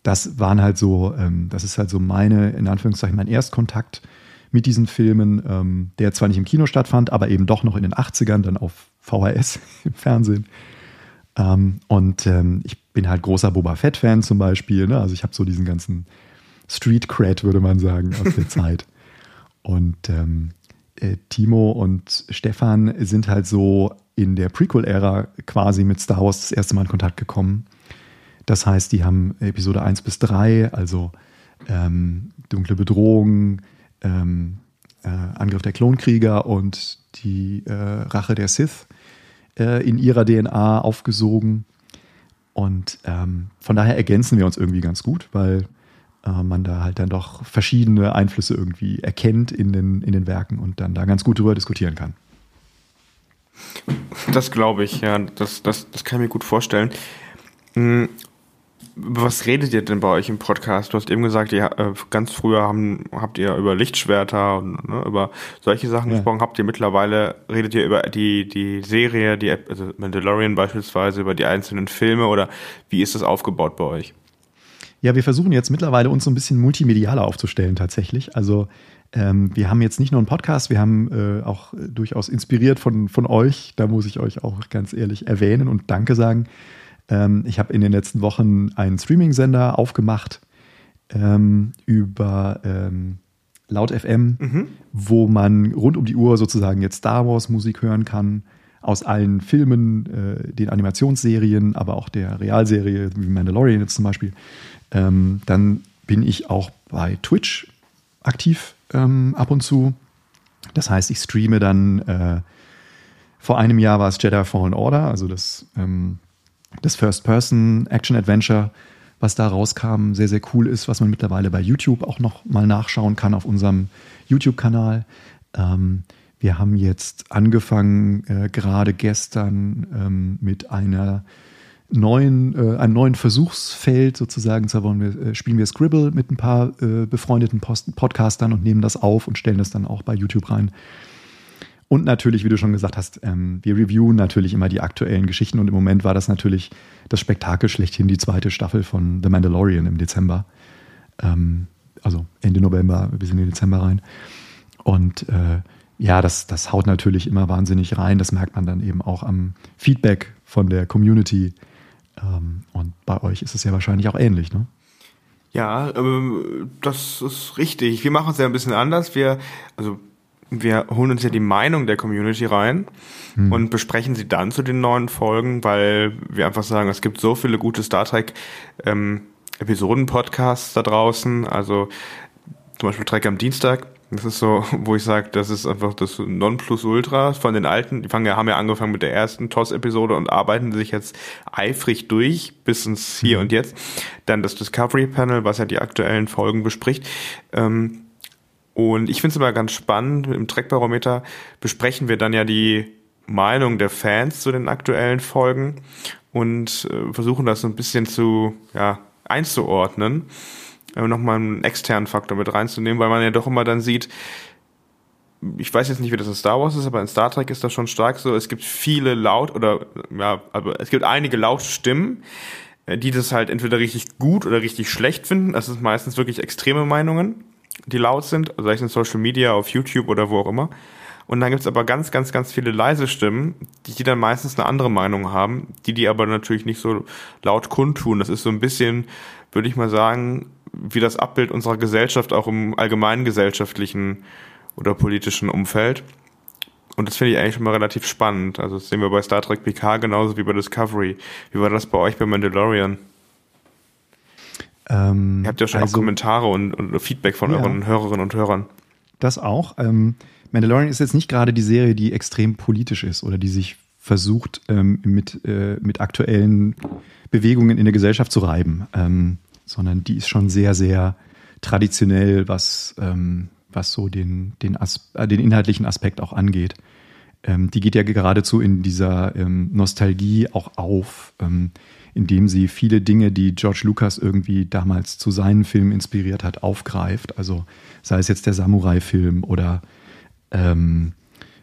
Das waren halt so, ähm, das ist halt so meine, in Anführungszeichen, mein Erstkontakt mit diesen Filmen, ähm, der zwar nicht im Kino stattfand, aber eben doch noch in den 80ern dann auf VHS im Fernsehen. Ähm, und ähm, ich bin halt großer Boba Fett-Fan zum Beispiel. Ne? Also ich habe so diesen ganzen Street Cred, würde man sagen, aus der Zeit. Und ähm, äh, Timo und Stefan sind halt so in der Prequel-Ära quasi mit Star Wars das erste Mal in Kontakt gekommen. Das heißt, die haben Episode 1 bis 3, also ähm, Dunkle Bedrohung, ähm, äh, Angriff der Klonkrieger und die äh, Rache der Sith äh, in ihrer DNA aufgesogen. Und ähm, von daher ergänzen wir uns irgendwie ganz gut, weil äh, man da halt dann doch verschiedene Einflüsse irgendwie erkennt in den, in den Werken und dann da ganz gut drüber diskutieren kann. Das glaube ich, ja. Das, das, das kann ich mir gut vorstellen. Was redet ihr denn bei euch im Podcast? Du hast eben gesagt, ihr, äh, ganz früher haben, habt ihr über Lichtschwerter und ne, über solche Sachen ja. gesprochen. Habt ihr mittlerweile, redet ihr über die, die Serie, die also Mandalorian beispielsweise, über die einzelnen Filme oder wie ist das aufgebaut bei euch? Ja, wir versuchen jetzt mittlerweile uns so ein bisschen multimedialer aufzustellen tatsächlich. Also ähm, wir haben jetzt nicht nur einen Podcast, wir haben äh, auch durchaus inspiriert von, von euch. Da muss ich euch auch ganz ehrlich erwähnen und Danke sagen ähm, ich habe in den letzten Wochen einen Streaming-Sender aufgemacht ähm, über ähm, Laut FM, mhm. wo man rund um die Uhr sozusagen jetzt Star Wars Musik hören kann. Aus allen Filmen, äh, den Animationsserien, aber auch der Realserie, wie Mandalorian jetzt zum Beispiel. Ähm, dann bin ich auch bei Twitch aktiv ähm, ab und zu. Das heißt, ich streame dann, äh, vor einem Jahr war es Jedi Fallen Order, also das ähm, das First-Person-Action-Adventure, was da rauskam, sehr, sehr cool ist, was man mittlerweile bei YouTube auch noch mal nachschauen kann auf unserem YouTube-Kanal. Ähm, wir haben jetzt angefangen, äh, gerade gestern ähm, mit einer neuen, äh, einem neuen Versuchsfeld sozusagen. Zwar wollen wir, äh, spielen wir Scribble mit ein paar äh, befreundeten Post Podcastern und nehmen das auf und stellen das dann auch bei YouTube rein. Und natürlich, wie du schon gesagt hast, ähm, wir reviewen natürlich immer die aktuellen Geschichten und im Moment war das natürlich das Spektakel schlechthin, die zweite Staffel von The Mandalorian im Dezember. Ähm, also Ende November bis in den Dezember rein. Und äh, ja, das, das haut natürlich immer wahnsinnig rein. Das merkt man dann eben auch am Feedback von der Community. Ähm, und bei euch ist es ja wahrscheinlich auch ähnlich, ne? Ja, ähm, das ist richtig. Wir machen es ja ein bisschen anders. Wir, also wir holen uns ja die Meinung der Community rein hm. und besprechen sie dann zu den neuen Folgen, weil wir einfach sagen, es gibt so viele gute Star Trek ähm, Episoden-Podcasts da draußen. Also zum Beispiel Trek am Dienstag. Das ist so, wo ich sage, das ist einfach das Nonplusultra von den alten. Die fangen haben ja angefangen mit der ersten TOS-Episode und arbeiten sich jetzt eifrig durch bis ins Hier mhm. und Jetzt. Dann das Discovery Panel, was ja die aktuellen Folgen bespricht. Ähm, und ich finde es immer ganz spannend, im Trackbarometer besprechen wir dann ja die Meinung der Fans zu den aktuellen Folgen und äh, versuchen das so ein bisschen zu ja, einzuordnen, äh, nochmal einen externen Faktor mit reinzunehmen, weil man ja doch immer dann sieht, ich weiß jetzt nicht, wie das in Star Wars ist, aber in Star Trek ist das schon stark so, es gibt viele laut oder ja, aber es gibt einige laute Stimmen, äh, die das halt entweder richtig gut oder richtig schlecht finden. Das sind meistens wirklich extreme Meinungen die laut sind, sei es in Social Media, auf YouTube oder wo auch immer. Und dann gibt's aber ganz, ganz, ganz viele leise Stimmen, die, die dann meistens eine andere Meinung haben, die die aber natürlich nicht so laut kundtun. Das ist so ein bisschen, würde ich mal sagen, wie das Abbild unserer Gesellschaft auch im allgemeinen gesellschaftlichen oder politischen Umfeld. Und das finde ich eigentlich schon mal relativ spannend. Also das sehen wir bei Star Trek PK genauso wie bei Discovery. Wie war das bei euch bei Mandalorian? Ähm, Ihr habt ja schon also, auch Kommentare und, und Feedback von ja, euren Hörerinnen und Hörern. Das auch. Ähm, Mandalorian ist jetzt nicht gerade die Serie, die extrem politisch ist oder die sich versucht, ähm, mit, äh, mit aktuellen Bewegungen in der Gesellschaft zu reiben, ähm, sondern die ist schon sehr, sehr traditionell, was, ähm, was so den, den, As äh, den inhaltlichen Aspekt auch angeht. ähm, die geht ja geradezu in dieser ähm, Nostalgie auch auf, ähm, indem sie viele Dinge, die George Lucas irgendwie damals zu seinen Filmen inspiriert hat, aufgreift. Also sei es jetzt der Samurai-Film oder ähm,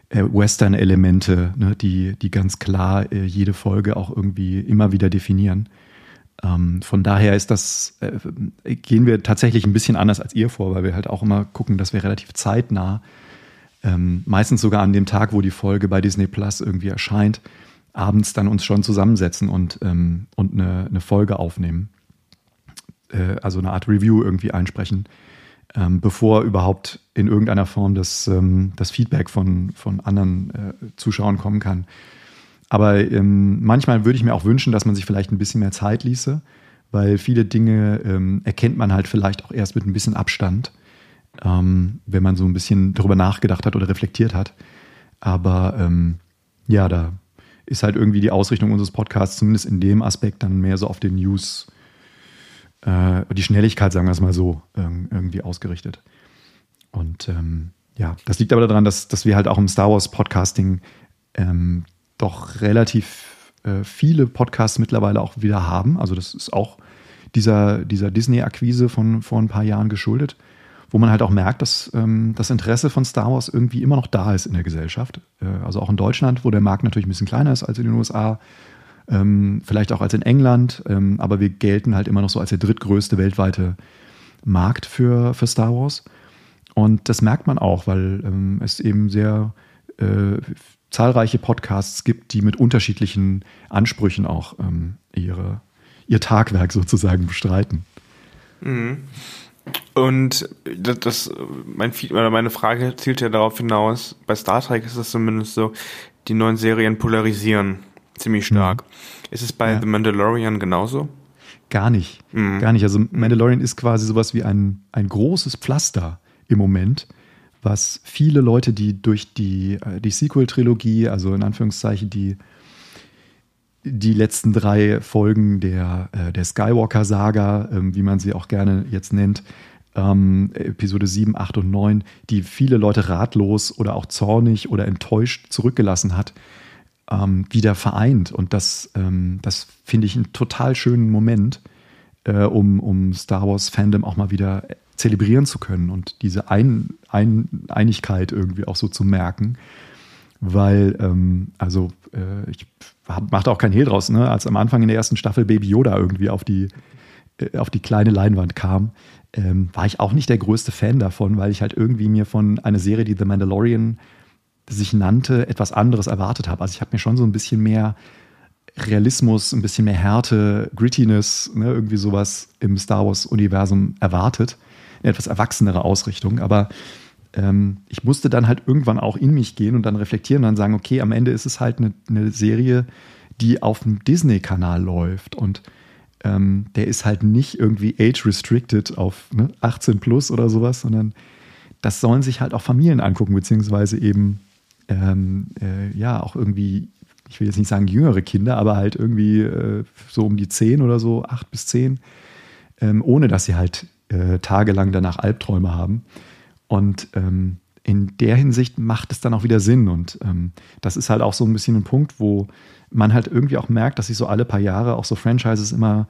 äh, Western-Elemente, ne, die, die ganz klar äh, jede Folge auch irgendwie immer wieder definieren. Ähm, von daher ist das, äh, gehen wir tatsächlich ein bisschen anders als ihr vor, weil wir halt auch immer gucken, dass wir relativ zeitnah, ähm, meistens sogar an dem Tag, wo die Folge bei Disney Plus irgendwie erscheint, abends dann uns schon zusammensetzen und, ähm, und eine, eine Folge aufnehmen. Äh, also eine Art Review irgendwie einsprechen, ähm, bevor überhaupt in irgendeiner Form das, ähm, das Feedback von, von anderen äh, Zuschauern kommen kann. Aber ähm, manchmal würde ich mir auch wünschen, dass man sich vielleicht ein bisschen mehr Zeit ließe, weil viele Dinge ähm, erkennt man halt vielleicht auch erst mit ein bisschen Abstand, ähm, wenn man so ein bisschen darüber nachgedacht hat oder reflektiert hat. Aber ähm, ja, da ist halt irgendwie die Ausrichtung unseres Podcasts zumindest in dem Aspekt dann mehr so auf den News, äh, die Schnelligkeit, sagen wir es mal so, irgendwie ausgerichtet. Und ähm, ja, das liegt aber daran, dass, dass wir halt auch im Star Wars Podcasting ähm, doch relativ äh, viele Podcasts mittlerweile auch wieder haben. Also das ist auch dieser, dieser Disney-Akquise von vor ein paar Jahren geschuldet, wo man halt auch merkt, dass ähm, das Interesse von Star Wars irgendwie immer noch da ist in der Gesellschaft. Äh, also auch in Deutschland, wo der Markt natürlich ein bisschen kleiner ist als in den USA, ähm, vielleicht auch als in England, ähm, aber wir gelten halt immer noch so als der drittgrößte weltweite Markt für, für Star Wars. Und das merkt man auch, weil ähm, es eben sehr äh, zahlreiche Podcasts gibt, die mit unterschiedlichen Ansprüchen auch ähm, ihre, ihr Tagwerk sozusagen bestreiten. Mhm. Und das, das mein, meine Frage zielt ja darauf hinaus, bei Star Trek ist es zumindest so, die neuen Serien polarisieren ziemlich stark. Mhm. Ist es bei ja. The Mandalorian genauso? Gar nicht. Mhm. Gar nicht. Also Mandalorian ist quasi sowas wie ein, ein großes Pflaster im Moment was viele Leute, die durch die, äh, die Sequel-Trilogie, also in Anführungszeichen die, die letzten drei Folgen der, äh, der Skywalker-Saga, ähm, wie man sie auch gerne jetzt nennt, ähm, Episode 7, 8 und 9, die viele Leute ratlos oder auch zornig oder enttäuscht zurückgelassen hat, ähm, wieder vereint. Und das, ähm, das finde ich einen total schönen Moment, äh, um, um Star Wars-Fandom auch mal wieder zelebrieren zu können und diese Ein Ein Einigkeit irgendwie auch so zu merken. Weil, ähm, also, äh, ich machte auch kein Hehl draus, ne? als am Anfang in der ersten Staffel Baby Yoda irgendwie auf die, äh, auf die kleine Leinwand kam, ähm, war ich auch nicht der größte Fan davon, weil ich halt irgendwie mir von einer Serie, die The Mandalorian sich nannte, etwas anderes erwartet habe. Also ich habe mir schon so ein bisschen mehr Realismus, ein bisschen mehr Härte, Grittiness, ne, irgendwie sowas im Star Wars-Universum erwartet eine etwas erwachsenere Ausrichtung. Aber ähm, ich musste dann halt irgendwann auch in mich gehen und dann reflektieren und dann sagen, okay, am Ende ist es halt eine, eine Serie, die auf dem Disney-Kanal läuft und ähm, der ist halt nicht irgendwie age-restricted auf ne, 18 plus oder sowas, sondern das sollen sich halt auch Familien angucken, beziehungsweise eben ähm, äh, ja auch irgendwie, ich will jetzt nicht sagen jüngere Kinder, aber halt irgendwie äh, so um die 10 oder so, 8 bis 10, ähm, ohne dass sie halt äh, tagelang danach Albträume haben. Und ähm, in der Hinsicht macht es dann auch wieder Sinn. Und ähm, das ist halt auch so ein bisschen ein Punkt, wo man halt irgendwie auch merkt, dass sich so alle paar Jahre auch so Franchises immer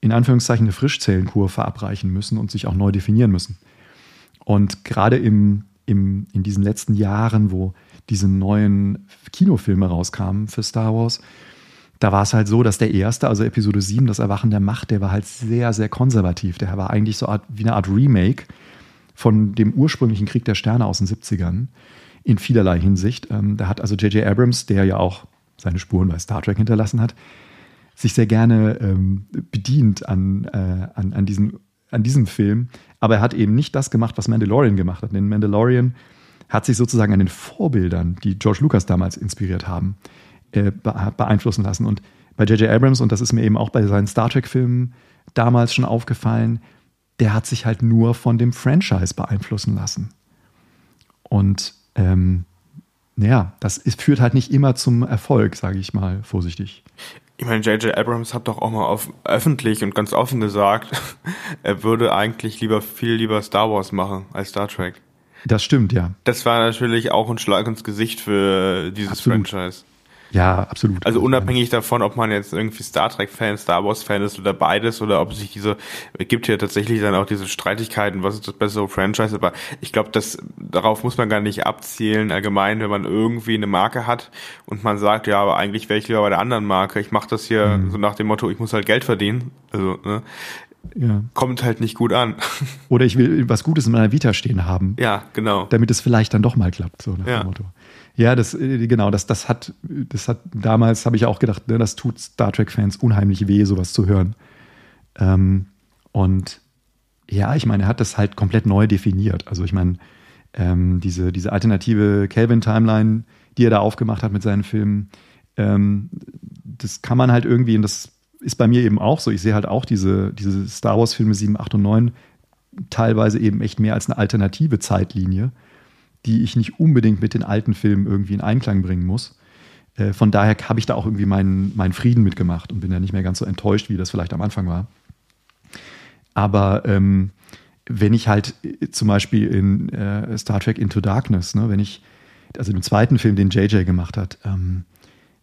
in Anführungszeichen eine Frischzellenkur verabreichen müssen und sich auch neu definieren müssen. Und gerade im, im, in diesen letzten Jahren, wo diese neuen Kinofilme rauskamen für Star Wars, da war es halt so, dass der erste, also Episode 7, das Erwachen der Macht, der war halt sehr, sehr konservativ. Der war eigentlich so wie eine Art Remake von dem ursprünglichen Krieg der Sterne aus den 70ern in vielerlei Hinsicht. Ähm, da hat also J.J. Abrams, der ja auch seine Spuren bei Star Trek hinterlassen hat, sich sehr gerne ähm, bedient an, äh, an, an, diesen, an diesem Film. Aber er hat eben nicht das gemacht, was Mandalorian gemacht hat. Denn Mandalorian hat sich sozusagen an den Vorbildern, die George Lucas damals inspiriert haben, äh, beeinflussen lassen. Und bei J.J. Abrams, und das ist mir eben auch bei seinen Star Trek-Filmen damals schon aufgefallen, der hat sich halt nur von dem Franchise beeinflussen lassen. Und ähm, naja, das ist, führt halt nicht immer zum Erfolg, sage ich mal vorsichtig. Ich meine, J.J. Abrams hat doch auch mal auf, öffentlich und ganz offen gesagt, er würde eigentlich lieber viel lieber Star Wars machen als Star Trek. Das stimmt, ja. Das war natürlich auch ein Schlag ins Gesicht für dieses Absolut. Franchise. Ja, absolut. Also unabhängig davon, ob man jetzt irgendwie Star Trek-Fan, Star Wars-Fan ist oder beides oder ob sich diese, es gibt ja tatsächlich dann auch diese Streitigkeiten, was ist das bessere Franchise, aber ich glaube, das, darauf muss man gar nicht abzielen, allgemein, wenn man irgendwie eine Marke hat und man sagt, ja, aber eigentlich wäre ich lieber bei der anderen Marke, ich mache das hier mhm. so nach dem Motto, ich muss halt Geld verdienen, also, ne, ja. kommt halt nicht gut an. Oder ich will was Gutes in meiner Vita stehen haben. Ja, genau. Damit es vielleicht dann doch mal klappt, so nach ja. dem Motto. Ja, das, äh, genau, das, das hat, das hat damals, habe ich auch gedacht, ne, das tut Star Trek-Fans unheimlich weh, sowas zu hören. Ähm, und ja, ich meine, er hat das halt komplett neu definiert. Also ich meine, ähm, diese, diese alternative Kelvin-Timeline, die er da aufgemacht hat mit seinen Filmen, ähm, das kann man halt irgendwie, und das ist bei mir eben auch so, ich sehe halt auch diese, diese Star Wars-Filme 7, 8 und 9 teilweise eben echt mehr als eine alternative Zeitlinie die ich nicht unbedingt mit den alten Filmen irgendwie in Einklang bringen muss. Äh, von daher habe ich da auch irgendwie meinen, meinen Frieden mitgemacht und bin ja nicht mehr ganz so enttäuscht, wie das vielleicht am Anfang war. Aber ähm, wenn ich halt äh, zum Beispiel in äh, Star Trek Into Darkness, ne, wenn ich, also im zweiten Film, den JJ gemacht hat, ähm,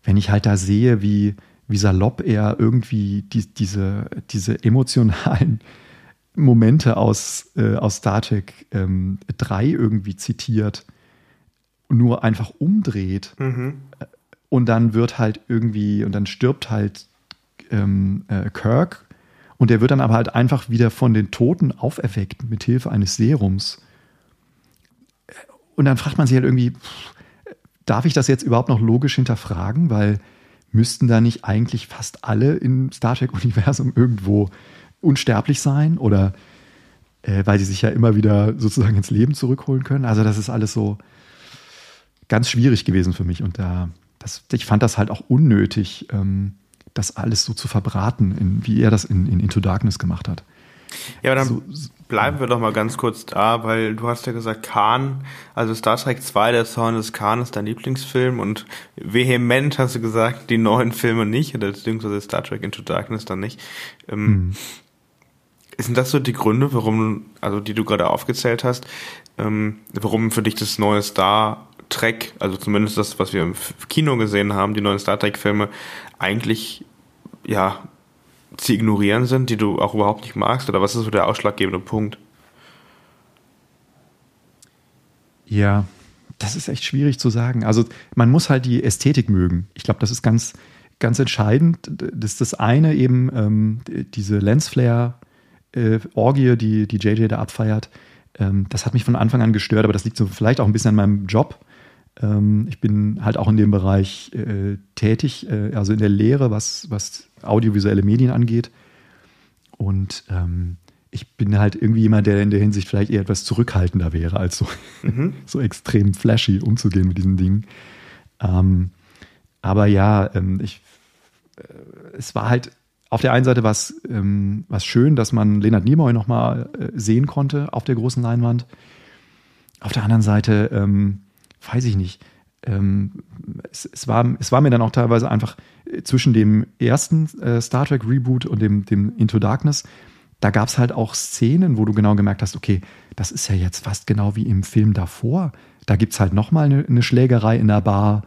wenn ich halt da sehe, wie, wie salopp er irgendwie die, diese, diese emotionalen Momente aus, äh, aus Star Trek ähm, 3 irgendwie zitiert, nur einfach umdreht. Mhm. Und dann wird halt irgendwie, und dann stirbt halt ähm, äh, Kirk. Und der wird dann aber halt einfach wieder von den Toten auferweckt mit Hilfe eines Serums. Und dann fragt man sich halt irgendwie, pff, darf ich das jetzt überhaupt noch logisch hinterfragen? Weil müssten da nicht eigentlich fast alle im Star Trek-Universum irgendwo unsterblich sein oder äh, weil sie sich ja immer wieder sozusagen ins Leben zurückholen können. Also das ist alles so ganz schwierig gewesen für mich und da, das, ich fand das halt auch unnötig, ähm, das alles so zu verbraten, in, wie er das in, in Into Darkness gemacht hat. Ja, aber dann so, bleiben wir doch mal ganz kurz da, weil du hast ja gesagt, Khan, also Star Trek 2, der Zorn des Khan ist dein Lieblingsfilm und vehement hast du gesagt, die neuen Filme nicht, oder beziehungsweise Star Trek Into Darkness dann nicht. Ähm, mhm. Sind das so die Gründe, warum, also die du gerade aufgezählt hast, ähm, warum für dich das neue Star Trek, also zumindest das, was wir im Kino gesehen haben, die neuen Star Trek-Filme, eigentlich ja zu ignorieren sind, die du auch überhaupt nicht magst? Oder was ist so der ausschlaggebende Punkt? Ja, das ist echt schwierig zu sagen. Also man muss halt die Ästhetik mögen. Ich glaube, das ist ganz, ganz entscheidend. Das ist das eine eben ähm, diese Lensflare äh, Orgie, die, die JJ da abfeiert, ähm, das hat mich von Anfang an gestört, aber das liegt so vielleicht auch ein bisschen an meinem Job. Ähm, ich bin halt auch in dem Bereich äh, tätig, äh, also in der Lehre, was, was audiovisuelle Medien angeht. Und ähm, ich bin halt irgendwie jemand, der in der Hinsicht vielleicht eher etwas zurückhaltender wäre, als so, mhm. so extrem flashy umzugehen mit diesen Dingen. Ähm, aber ja, ähm, ich, äh, es war halt auf der einen Seite war es ähm, was schön, dass man Leonard Nimoy nochmal äh, sehen konnte auf der großen Leinwand. Auf der anderen Seite, ähm, weiß ich nicht, ähm, es, es, war, es war mir dann auch teilweise einfach äh, zwischen dem ersten äh, Star Trek Reboot und dem, dem Into Darkness, da gab es halt auch Szenen, wo du genau gemerkt hast, okay, das ist ja jetzt fast genau wie im Film davor. Da gibt es halt nochmal eine, eine Schlägerei in der Bar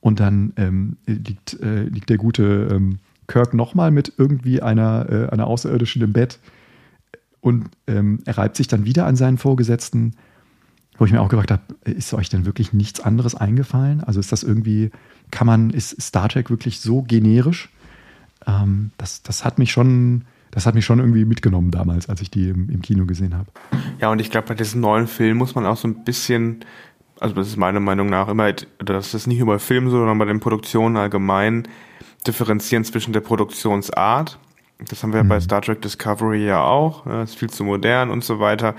und dann ähm, liegt, äh, liegt der gute ähm, Kirk nochmal mit irgendwie einer, äh, einer Außerirdischen im Bett und ähm, er reibt sich dann wieder an seinen Vorgesetzten, wo ich mir auch gefragt habe, ist euch denn wirklich nichts anderes eingefallen? Also ist das irgendwie, kann man, ist Star Trek wirklich so generisch? Ähm, das, das hat mich schon, das hat mich schon irgendwie mitgenommen damals, als ich die im, im Kino gesehen habe. Ja, und ich glaube, bei diesem neuen Film muss man auch so ein bisschen, also das ist meiner Meinung nach immer, das ist nicht nur bei Filmen so, sondern bei den Produktionen allgemein, differenzieren zwischen der Produktionsart. Das haben wir mhm. bei Star Trek Discovery ja auch. Das ist viel zu modern und so weiter.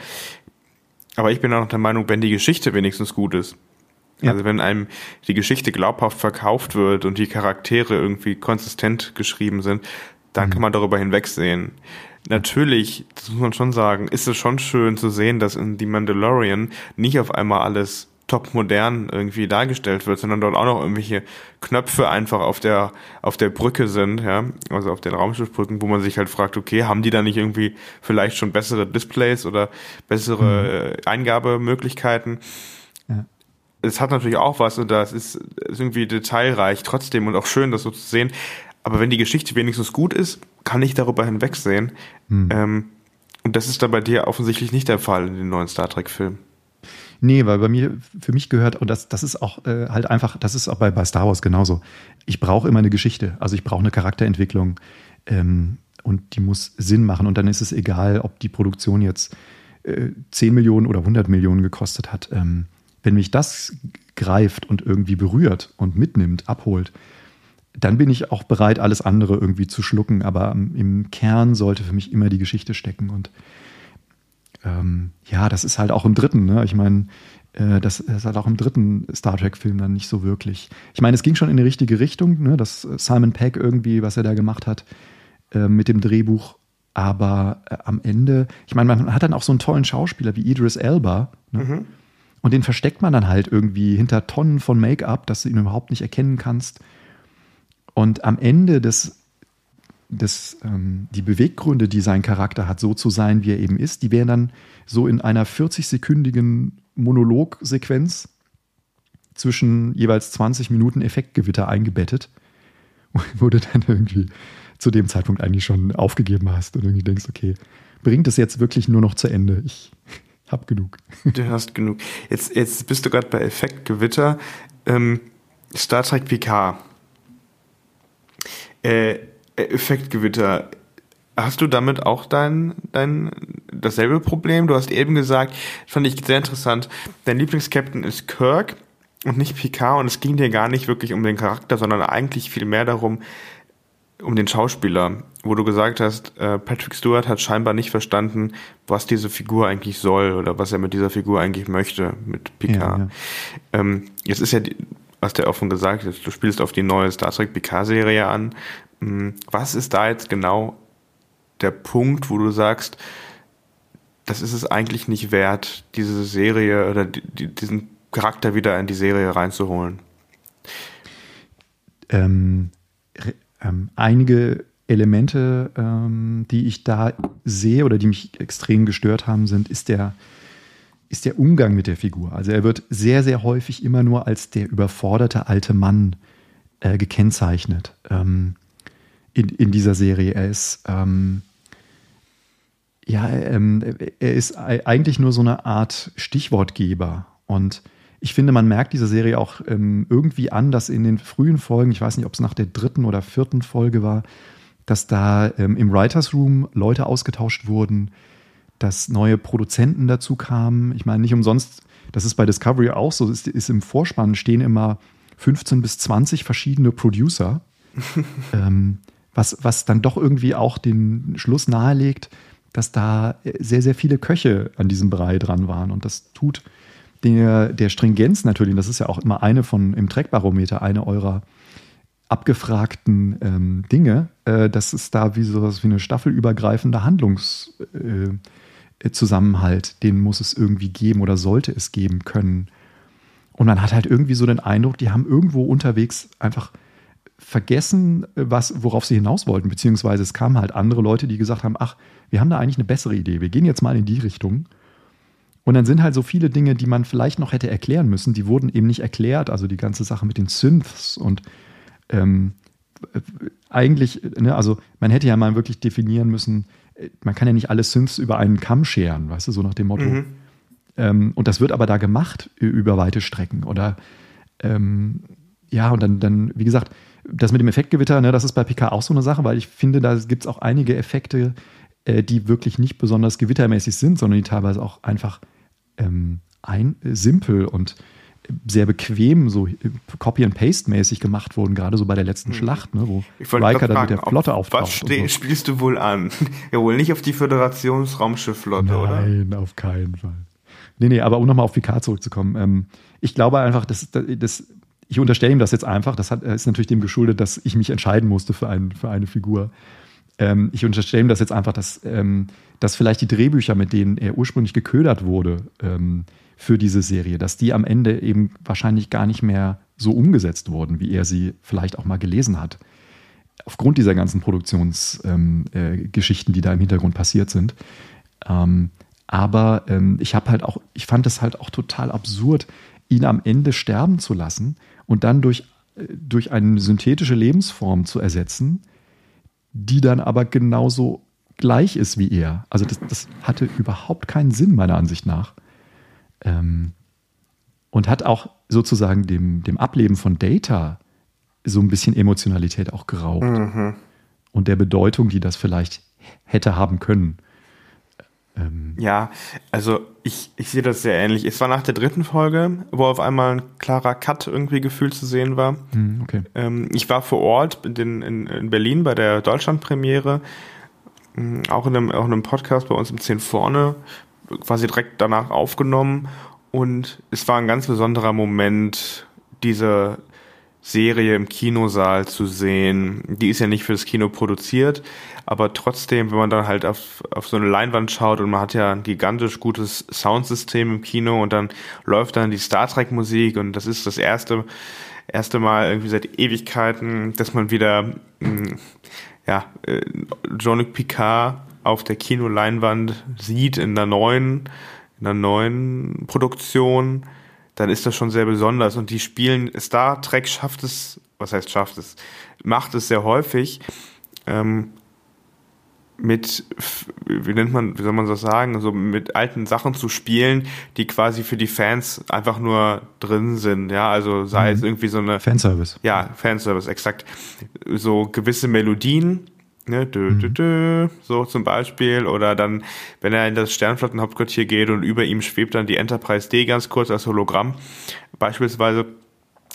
Aber ich bin auch noch der Meinung, wenn die Geschichte wenigstens gut ist. Ja. Also wenn einem die Geschichte glaubhaft verkauft wird und die Charaktere irgendwie konsistent geschrieben sind, dann mhm. kann man darüber hinwegsehen. Natürlich, das muss man schon sagen, ist es schon schön zu sehen, dass in The Mandalorian nicht auf einmal alles top modern irgendwie dargestellt wird, sondern dort auch noch irgendwelche Knöpfe einfach auf der auf der Brücke sind, ja, also auf den Raumschiffbrücken, wo man sich halt fragt, okay, haben die da nicht irgendwie vielleicht schon bessere Displays oder bessere mhm. Eingabemöglichkeiten? Ja. Es hat natürlich auch was und das ist, ist irgendwie detailreich trotzdem und auch schön, das so zu sehen. Aber wenn die Geschichte wenigstens gut ist, kann ich darüber hinwegsehen. Mhm. Ähm, und das ist dann bei dir offensichtlich nicht der Fall in den neuen Star Trek-Filmen. Nee, weil bei mir, für mich gehört, und das, das ist auch äh, halt einfach, das ist auch bei, bei Star Wars genauso. Ich brauche immer eine Geschichte. Also ich brauche eine Charakterentwicklung. Ähm, und die muss Sinn machen. Und dann ist es egal, ob die Produktion jetzt äh, 10 Millionen oder 100 Millionen gekostet hat. Ähm, wenn mich das greift und irgendwie berührt und mitnimmt, abholt, dann bin ich auch bereit, alles andere irgendwie zu schlucken. Aber im Kern sollte für mich immer die Geschichte stecken. Und ähm, ja, das ist halt auch im dritten. Ne? Ich meine, äh, das, ist halt auch im dritten Star Trek-Film dann nicht so wirklich. Ich meine, es ging schon in die richtige Richtung, ne? dass Simon Peck irgendwie, was er da gemacht hat äh, mit dem Drehbuch. Aber äh, am Ende, ich meine, man hat dann auch so einen tollen Schauspieler wie Idris Elba. Ne? Mhm. Und den versteckt man dann halt irgendwie hinter Tonnen von Make-up, dass du ihn überhaupt nicht erkennen kannst. Und am Ende des, des ähm, die Beweggründe, die sein Charakter hat, so zu sein, wie er eben ist, die wären dann so in einer 40-sekündigen Monologsequenz zwischen jeweils 20 Minuten Effektgewitter eingebettet, wo du dann irgendwie zu dem Zeitpunkt eigentlich schon aufgegeben hast und irgendwie denkst, okay, bringt es jetzt wirklich nur noch zu Ende? Ich hab genug. Du hast genug. Jetzt, jetzt bist du gerade bei Effektgewitter. Ähm, Star Trek PK äh, Effektgewitter. Hast du damit auch dein, dein dasselbe Problem? Du hast eben gesagt, fand ich sehr interessant, dein Lieblingskapitän ist Kirk und nicht Picard und es ging dir gar nicht wirklich um den Charakter, sondern eigentlich viel mehr darum, um den Schauspieler, wo du gesagt hast, äh, Patrick Stewart hat scheinbar nicht verstanden, was diese Figur eigentlich soll oder was er mit dieser Figur eigentlich möchte, mit Picard. Ja, ja. Ähm, jetzt ist ja die, hast ja schon gesagt, du spielst auf die neue Star Trek PK-Serie an. Hm, was ist da jetzt genau der Punkt, wo du sagst, das ist es eigentlich nicht wert, diese Serie oder die, diesen Charakter wieder in die Serie reinzuholen? Ähm, ähm, einige Elemente, ähm, die ich da sehe oder die mich extrem gestört haben, sind, ist der, ist der Umgang mit der Figur. Also er wird sehr, sehr häufig immer nur als der überforderte alte Mann äh, gekennzeichnet ähm, in, in dieser Serie. Er ist, ähm, ja, ähm, er ist eigentlich nur so eine Art Stichwortgeber. Und ich finde, man merkt dieser Serie auch ähm, irgendwie an, dass in den frühen Folgen, ich weiß nicht, ob es nach der dritten oder vierten Folge war, dass da ähm, im Writers Room Leute ausgetauscht wurden, dass neue Produzenten dazu kamen. Ich meine, nicht umsonst, das ist bei Discovery auch so, ist, ist im Vorspann stehen immer 15 bis 20 verschiedene Producer, ähm, was, was dann doch irgendwie auch den Schluss nahelegt, dass da sehr, sehr viele Köche an diesem Brei dran waren. Und das tut der, der Stringenz natürlich, das ist ja auch immer eine von im Trackbarometer, eine eurer abgefragten ähm, Dinge, äh, dass es da wie sowas wie eine staffelübergreifende Handlungs, äh, Zusammenhalt, den muss es irgendwie geben oder sollte es geben können. Und man hat halt irgendwie so den Eindruck, die haben irgendwo unterwegs einfach vergessen, was, worauf sie hinaus wollten, beziehungsweise es kamen halt andere Leute, die gesagt haben, ach, wir haben da eigentlich eine bessere Idee, wir gehen jetzt mal in die Richtung. Und dann sind halt so viele Dinge, die man vielleicht noch hätte erklären müssen, die wurden eben nicht erklärt, also die ganze Sache mit den Synths und ähm, eigentlich, ne, also man hätte ja mal wirklich definieren müssen, man kann ja nicht alle Synths über einen Kamm scheren, weißt du, so nach dem Motto. Mhm. Ähm, und das wird aber da gemacht über weite Strecken. Oder ähm, ja, und dann, dann, wie gesagt, das mit dem Effektgewitter, ne, das ist bei PK auch so eine Sache, weil ich finde, da gibt es auch einige Effekte, äh, die wirklich nicht besonders gewittermäßig sind, sondern die teilweise auch einfach ähm, ein, äh, simpel und sehr bequem, so Copy-and-Paste-mäßig gemacht wurden, gerade so bei der letzten hm. Schlacht, ne, wo Riker dann mit der Flotte auf auftaucht. Was so. spielst du wohl an? ja, wohl nicht auf die Föderationsraumschiffflotte, oder? Nein, auf keinen Fall. Nee, nee, aber um nochmal auf Picard zurückzukommen. Ähm, ich glaube einfach, dass, dass ich unterstelle ihm das jetzt einfach. Das hat, ist natürlich dem geschuldet, dass ich mich entscheiden musste für, ein, für eine Figur. ähm, ich unterstelle ihm das jetzt einfach, dass, ähm, dass vielleicht die Drehbücher, mit denen er ursprünglich geködert wurde ähm, für diese Serie, dass die am Ende eben wahrscheinlich gar nicht mehr so umgesetzt wurden, wie er sie vielleicht auch mal gelesen hat. Aufgrund dieser ganzen Produktionsgeschichten, ähm, äh, die da im Hintergrund passiert sind. Ähm, aber ähm, ich habe halt auch, ich fand es halt auch total absurd, ihn am Ende sterben zu lassen und dann durch, äh, durch eine synthetische Lebensform zu ersetzen, die dann aber genauso gleich ist wie er. Also das, das hatte überhaupt keinen Sinn, meiner Ansicht nach. Ähm, und hat auch sozusagen dem, dem Ableben von Data so ein bisschen Emotionalität auch geraubt. Mhm. Und der Bedeutung, die das vielleicht hätte haben können. Ähm ja, also ich, ich sehe das sehr ähnlich. Es war nach der dritten Folge, wo auf einmal ein klarer Cut irgendwie gefühlt zu sehen war. Mhm, okay. Ähm, ich war vor Ort in, in, in Berlin bei der Deutschlandpremiere, hm, auch in einem, auch in einem Podcast bei uns im 10 vorne, quasi direkt danach aufgenommen. Und es war ein ganz besonderer Moment, diese Serie im Kinosaal zu sehen. Die ist ja nicht fürs Kino produziert, aber trotzdem, wenn man dann halt auf, auf so eine Leinwand schaut und man hat ja ein gigantisch gutes Soundsystem im Kino und dann läuft dann die Star Trek Musik und das ist das erste, erste Mal irgendwie seit Ewigkeiten, dass man wieder, hm, ja, äh, Jean-Luc Picard auf der Kinoleinwand sieht in einer neuen, in einer neuen Produktion, dann ist das schon sehr besonders und die spielen, Star Trek schafft es, was heißt schafft es, macht es sehr häufig, ähm, mit, wie nennt man, wie soll man das sagen, so mit alten Sachen zu spielen, die quasi für die Fans einfach nur drin sind, ja, also sei mhm. es irgendwie so eine Fanservice. Ja, Fanservice, exakt. So gewisse Melodien, ne, dö, dö, mhm. dö, so zum Beispiel, oder dann, wenn er in das Sternflottenhauptquartier geht und über ihm schwebt dann die Enterprise D ganz kurz als Hologramm, beispielsweise,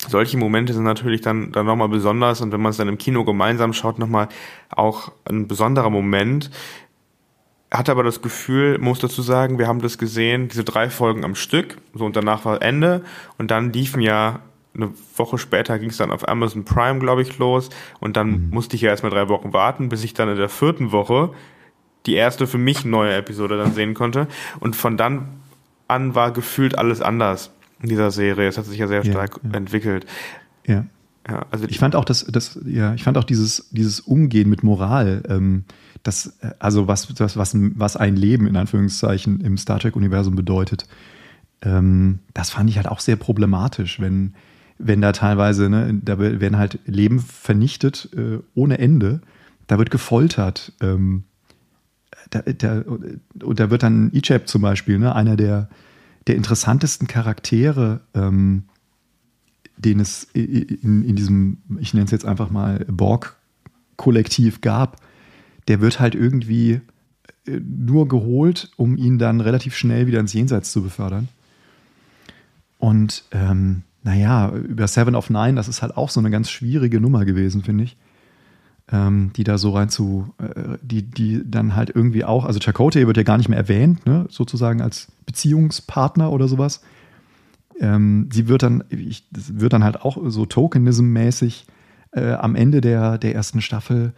solche Momente sind natürlich dann, dann nochmal besonders. Und wenn man es dann im Kino gemeinsam schaut, nochmal auch ein besonderer Moment. Hatte aber das Gefühl, muss dazu sagen, wir haben das gesehen, diese drei Folgen am Stück, so und danach war Ende. Und dann liefen ja eine Woche später ging es dann auf Amazon Prime, glaube ich, los und dann mhm. musste ich ja erstmal drei Wochen warten, bis ich dann in der vierten Woche die erste für mich neue Episode dann sehen konnte und von dann an war gefühlt alles anders in dieser Serie. Es hat sich ja sehr stark ja, ja. entwickelt. Ja. Ja, also ich fand auch das, das, ja, ich fand auch dieses, dieses Umgehen mit Moral, ähm, das, also was, das, was, was ein Leben in Anführungszeichen im Star Trek-Universum bedeutet, ähm, das fand ich halt auch sehr problematisch, wenn, wenn da teilweise, ne, da werden halt Leben vernichtet äh, ohne Ende, da wird gefoltert, ähm, da, da, und da wird dann Ichab zum Beispiel, ne, einer der, der interessantesten Charaktere, ähm, den es in, in diesem, ich nenne es jetzt einfach mal Borg-Kollektiv gab, der wird halt irgendwie äh, nur geholt, um ihn dann relativ schnell wieder ins Jenseits zu befördern. Und ähm, naja, über Seven of Nine, das ist halt auch so eine ganz schwierige Nummer gewesen, finde ich ähm, die da so rein zu, äh, die, die dann halt irgendwie auch, also Chakotay wird ja gar nicht mehr erwähnt, ne, sozusagen als Beziehungspartner oder sowas. Ähm, sie wird dann, ich, wird dann halt auch so Tokenism-mäßig äh, am Ende der, der ersten Staffel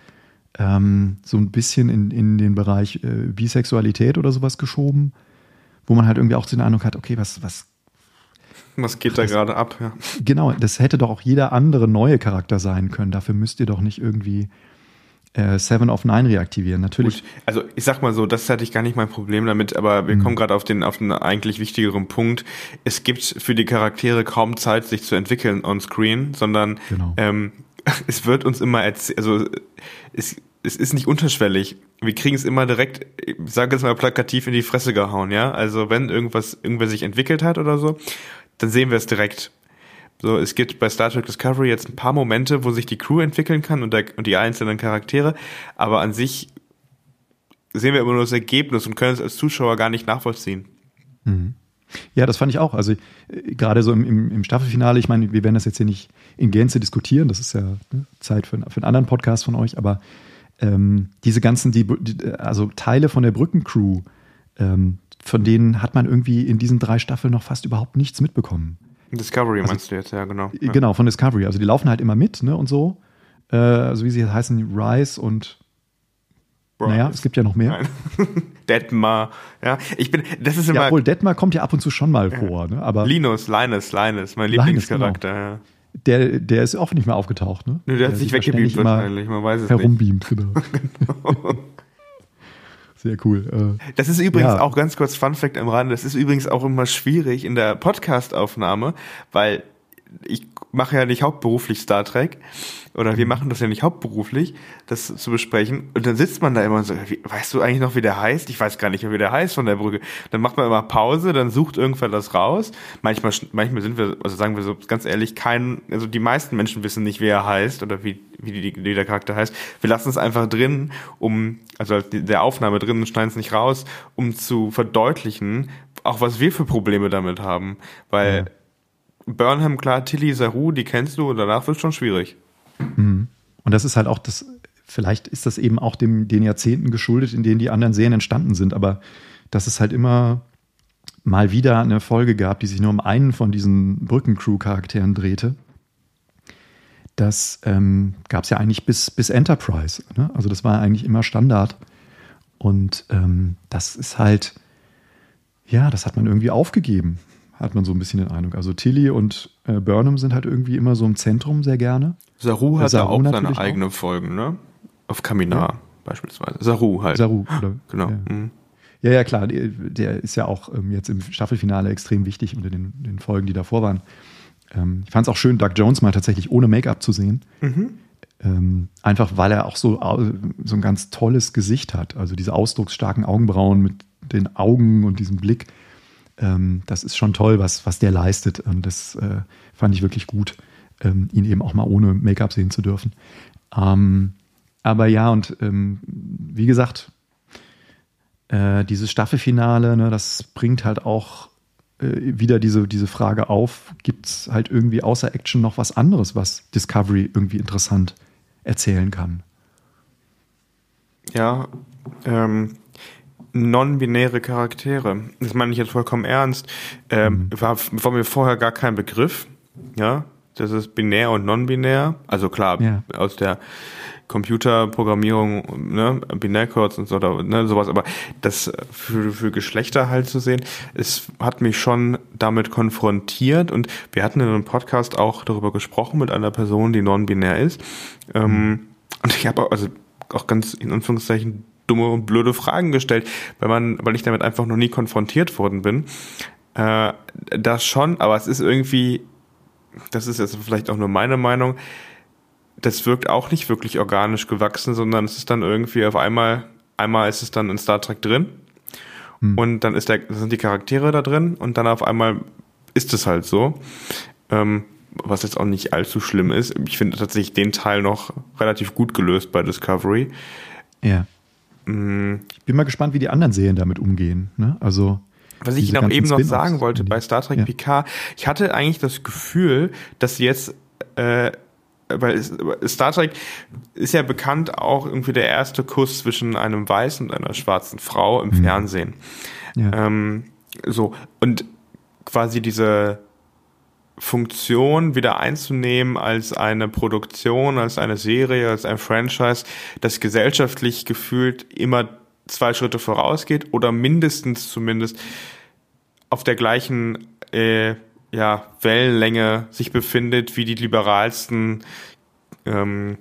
ähm, so ein bisschen in, in den Bereich äh, Bisexualität oder sowas geschoben, wo man halt irgendwie auch den Eindruck hat, okay, was, was was geht da gerade ab? Ja. Genau, das hätte doch auch jeder andere neue Charakter sein können. Dafür müsst ihr doch nicht irgendwie äh, Seven of Nine reaktivieren. Natürlich. Gut. Also ich sag mal so, das hatte ich gar nicht mein Problem damit, aber wir mhm. kommen gerade auf den auf den eigentlich wichtigeren Punkt. Es gibt für die Charaktere kaum Zeit, sich zu entwickeln on Screen, sondern genau. ähm, es wird uns immer erzählt, also es, es ist nicht unterschwellig. Wir kriegen es immer direkt, ich sage jetzt mal plakativ in die Fresse gehauen, ja. Also wenn irgendwas, irgendwer sich entwickelt hat oder so, dann sehen wir es direkt. So, es gibt bei Star Trek Discovery jetzt ein paar Momente, wo sich die Crew entwickeln kann und, der, und die einzelnen Charaktere, aber an sich sehen wir immer nur das Ergebnis und können es als Zuschauer gar nicht nachvollziehen. Mhm. Ja, das fand ich auch. Also äh, gerade so im, im, Staffelfinale, ich meine, wir werden das jetzt hier nicht in Gänze diskutieren, das ist ja ne, Zeit für, für einen anderen Podcast von euch, aber ähm, diese ganzen, die, die, also Teile von der Brückencrew, ähm, von denen hat man irgendwie in diesen drei Staffeln noch fast überhaupt nichts mitbekommen. Discovery also, meinst du jetzt, ja, genau. Ja. Genau, von Discovery. Also die laufen halt immer mit, ne, und so. Äh, also wie sie heißen, Rise und Bryce. Naja, es gibt ja noch mehr. Detmar, ja. Ich bin, das ist immer. Ja, obwohl Detmar kommt ja ab und zu schon mal vor, ne? Aber. Linus, Linus, Linus, mein Linus, Lieblingscharakter, genau. ja. Der, der ist auch nicht mehr aufgetaucht, ne? Nö, der, der hat sich weggebeamt wahrscheinlich, man weiß es herumbeamt, nicht. genau. genau. Sehr cool. Äh, das ist übrigens ja. auch ganz kurz Fun Fact am Rande. Das ist übrigens auch immer schwierig in der Podcast-Aufnahme, weil ich mache ja nicht hauptberuflich Star Trek oder wir machen das ja nicht hauptberuflich, das zu besprechen. Und dann sitzt man da immer und so, weißt du eigentlich noch, wie der heißt? Ich weiß gar nicht mehr, wie der heißt von der Brücke. Dann macht man immer Pause, dann sucht irgendwer das raus. Manchmal, manchmal sind wir, also sagen wir so ganz ehrlich, kein, also die meisten Menschen wissen nicht, wie er heißt oder wie, wie, die, wie der Charakter heißt. Wir lassen es einfach drin, um, also der Aufnahme drin und schneiden es nicht raus, um zu verdeutlichen, auch was wir für Probleme damit haben. Weil ja Burnham, klar, Tilly, Saru, die kennst du, danach wird es schon schwierig. Mhm. Und das ist halt auch das, vielleicht ist das eben auch dem, den Jahrzehnten geschuldet, in denen die anderen Serien entstanden sind, aber dass es halt immer mal wieder eine Folge gab, die sich nur um einen von diesen Brückencrew-Charakteren drehte. Das ähm, gab es ja eigentlich bis, bis Enterprise. Ne? Also das war eigentlich immer Standard. Und ähm, das ist halt, ja, das hat man irgendwie aufgegeben hat man so ein bisschen den Eindruck. Also Tilly und äh, Burnham sind halt irgendwie immer so im Zentrum sehr gerne. Saru hat ja auch seine eigenen Folgen, ne? Auf Kaminar ja. beispielsweise. Saru halt. Saru, oder? Genau. Ja. Mhm. ja, ja, klar. Der ist ja auch ähm, jetzt im Staffelfinale extrem wichtig unter den, den Folgen, die davor waren. Ähm, ich fand es auch schön, Doug Jones mal tatsächlich ohne Make-up zu sehen. Mhm. Ähm, einfach weil er auch so, so ein ganz tolles Gesicht hat. Also diese ausdrucksstarken Augenbrauen mit den Augen und diesem Blick ähm, das ist schon toll, was, was der leistet. Und das äh, fand ich wirklich gut, ähm, ihn eben auch mal ohne Make-up sehen zu dürfen. Ähm, aber ja, und ähm, wie gesagt, äh, dieses Staffelfinale, ne, das bringt halt auch äh, wieder diese, diese Frage auf, gibt es halt irgendwie außer Action noch was anderes, was Discovery irgendwie interessant erzählen kann? Ja, ähm, non-binäre Charaktere. Das meine ich jetzt vollkommen ernst. Ähm, mhm. war, war mir vorher gar kein Begriff. Ja, das ist binär und non-binär. Also klar, ja. aus der Computerprogrammierung, ne, Binärcodes und so, ne, sowas, aber das für, für Geschlechter halt zu sehen, es hat mich schon damit konfrontiert und wir hatten in einem Podcast auch darüber gesprochen mit einer Person, die non-binär ist. Ähm, mhm. und ich habe also auch ganz in Anführungszeichen dumme und blöde Fragen gestellt, weil man, weil ich damit einfach noch nie konfrontiert worden bin. Äh, das schon, aber es ist irgendwie, das ist jetzt vielleicht auch nur meine Meinung, das wirkt auch nicht wirklich organisch gewachsen, sondern es ist dann irgendwie auf einmal, einmal ist es dann in Star Trek drin hm. und dann ist der, sind die Charaktere da drin und dann auf einmal ist es halt so. Ähm, was jetzt auch nicht allzu schlimm ist. Ich finde tatsächlich den Teil noch relativ gut gelöst bei Discovery. Ja. Ich bin mal gespannt, wie die anderen Serien damit umgehen. Ne? Also was ich noch eben noch sagen wollte bei Star Trek ja. PK, ich hatte eigentlich das Gefühl, dass jetzt äh, weil Star Trek ist ja bekannt auch irgendwie der erste Kuss zwischen einem weißen und einer schwarzen Frau im mhm. Fernsehen. Ja. Ähm, so und quasi diese Funktion wieder einzunehmen als eine Produktion, als eine Serie, als ein Franchise, das gesellschaftlich gefühlt immer zwei Schritte vorausgeht oder mindestens zumindest auf der gleichen äh, ja, Wellenlänge sich befindet wie die liberalsten ähm,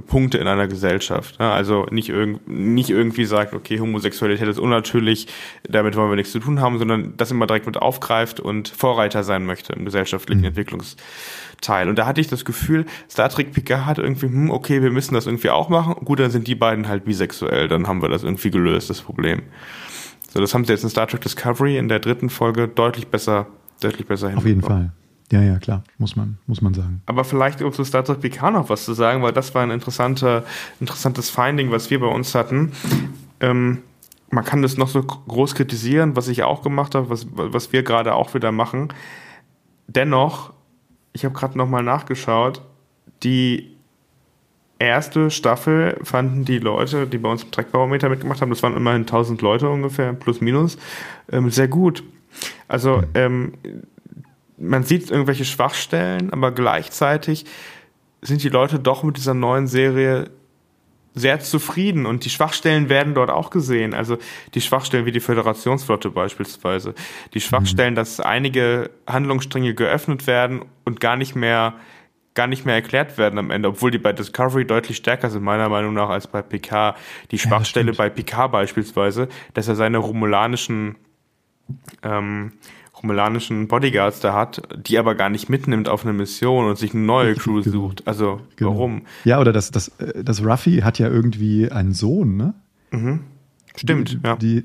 Punkte in einer Gesellschaft. Ne? Also nicht, irg nicht irgendwie sagt, okay, Homosexualität ist unnatürlich, damit wollen wir nichts zu tun haben, sondern das immer direkt mit aufgreift und Vorreiter sein möchte im gesellschaftlichen mhm. Entwicklungsteil. Und da hatte ich das Gefühl, Star Trek Picard hat irgendwie, hm, okay, wir müssen das irgendwie auch machen. Gut, dann sind die beiden halt bisexuell, dann haben wir das irgendwie gelöst, das Problem. So, das haben sie jetzt in Star Trek Discovery in der dritten Folge deutlich besser, deutlich besser Auf jeden Fall. Ja, ja, klar, muss man, muss man sagen. Aber vielleicht um zu Star Trek Picard noch was zu sagen, weil das war ein interessanter, interessantes Finding, was wir bei uns hatten. Ähm, man kann das noch so groß kritisieren, was ich auch gemacht habe, was, was wir gerade auch wieder machen. Dennoch, ich habe gerade nochmal nachgeschaut, die erste Staffel fanden die Leute, die bei uns im Trackbarometer mitgemacht haben, das waren immerhin 1000 Leute ungefähr, plus minus, ähm, sehr gut. Also ähm, man sieht irgendwelche Schwachstellen, aber gleichzeitig sind die Leute doch mit dieser neuen Serie sehr zufrieden und die Schwachstellen werden dort auch gesehen. Also die Schwachstellen wie die Föderationsflotte beispielsweise. Die Schwachstellen, mhm. dass einige Handlungsstränge geöffnet werden und gar nicht mehr gar nicht mehr erklärt werden am Ende, obwohl die bei Discovery deutlich stärker sind, meiner Meinung nach, als bei Picard. Die Schwachstelle ja, bei Picard beispielsweise, dass er seine romulanischen ähm, romulanischen Bodyguards da hat, die aber gar nicht mitnimmt auf eine Mission und sich eine neue Crew genau. sucht. Also genau. warum? Ja, oder das, das, das Ruffy hat ja irgendwie einen Sohn, ne? Mhm. Stimmt, die, ja. Die,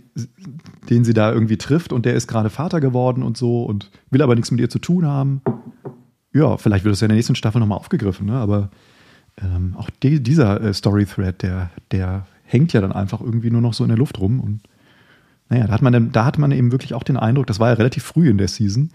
den sie da irgendwie trifft und der ist gerade Vater geworden und so und will aber nichts mit ihr zu tun haben. Ja, vielleicht wird das ja in der nächsten Staffel nochmal aufgegriffen, ne? aber ähm, auch die, dieser äh, Story-Thread, der, der hängt ja dann einfach irgendwie nur noch so in der Luft rum und naja, da hat man, da hat man eben wirklich auch den Eindruck, das war ja relativ früh in der Season,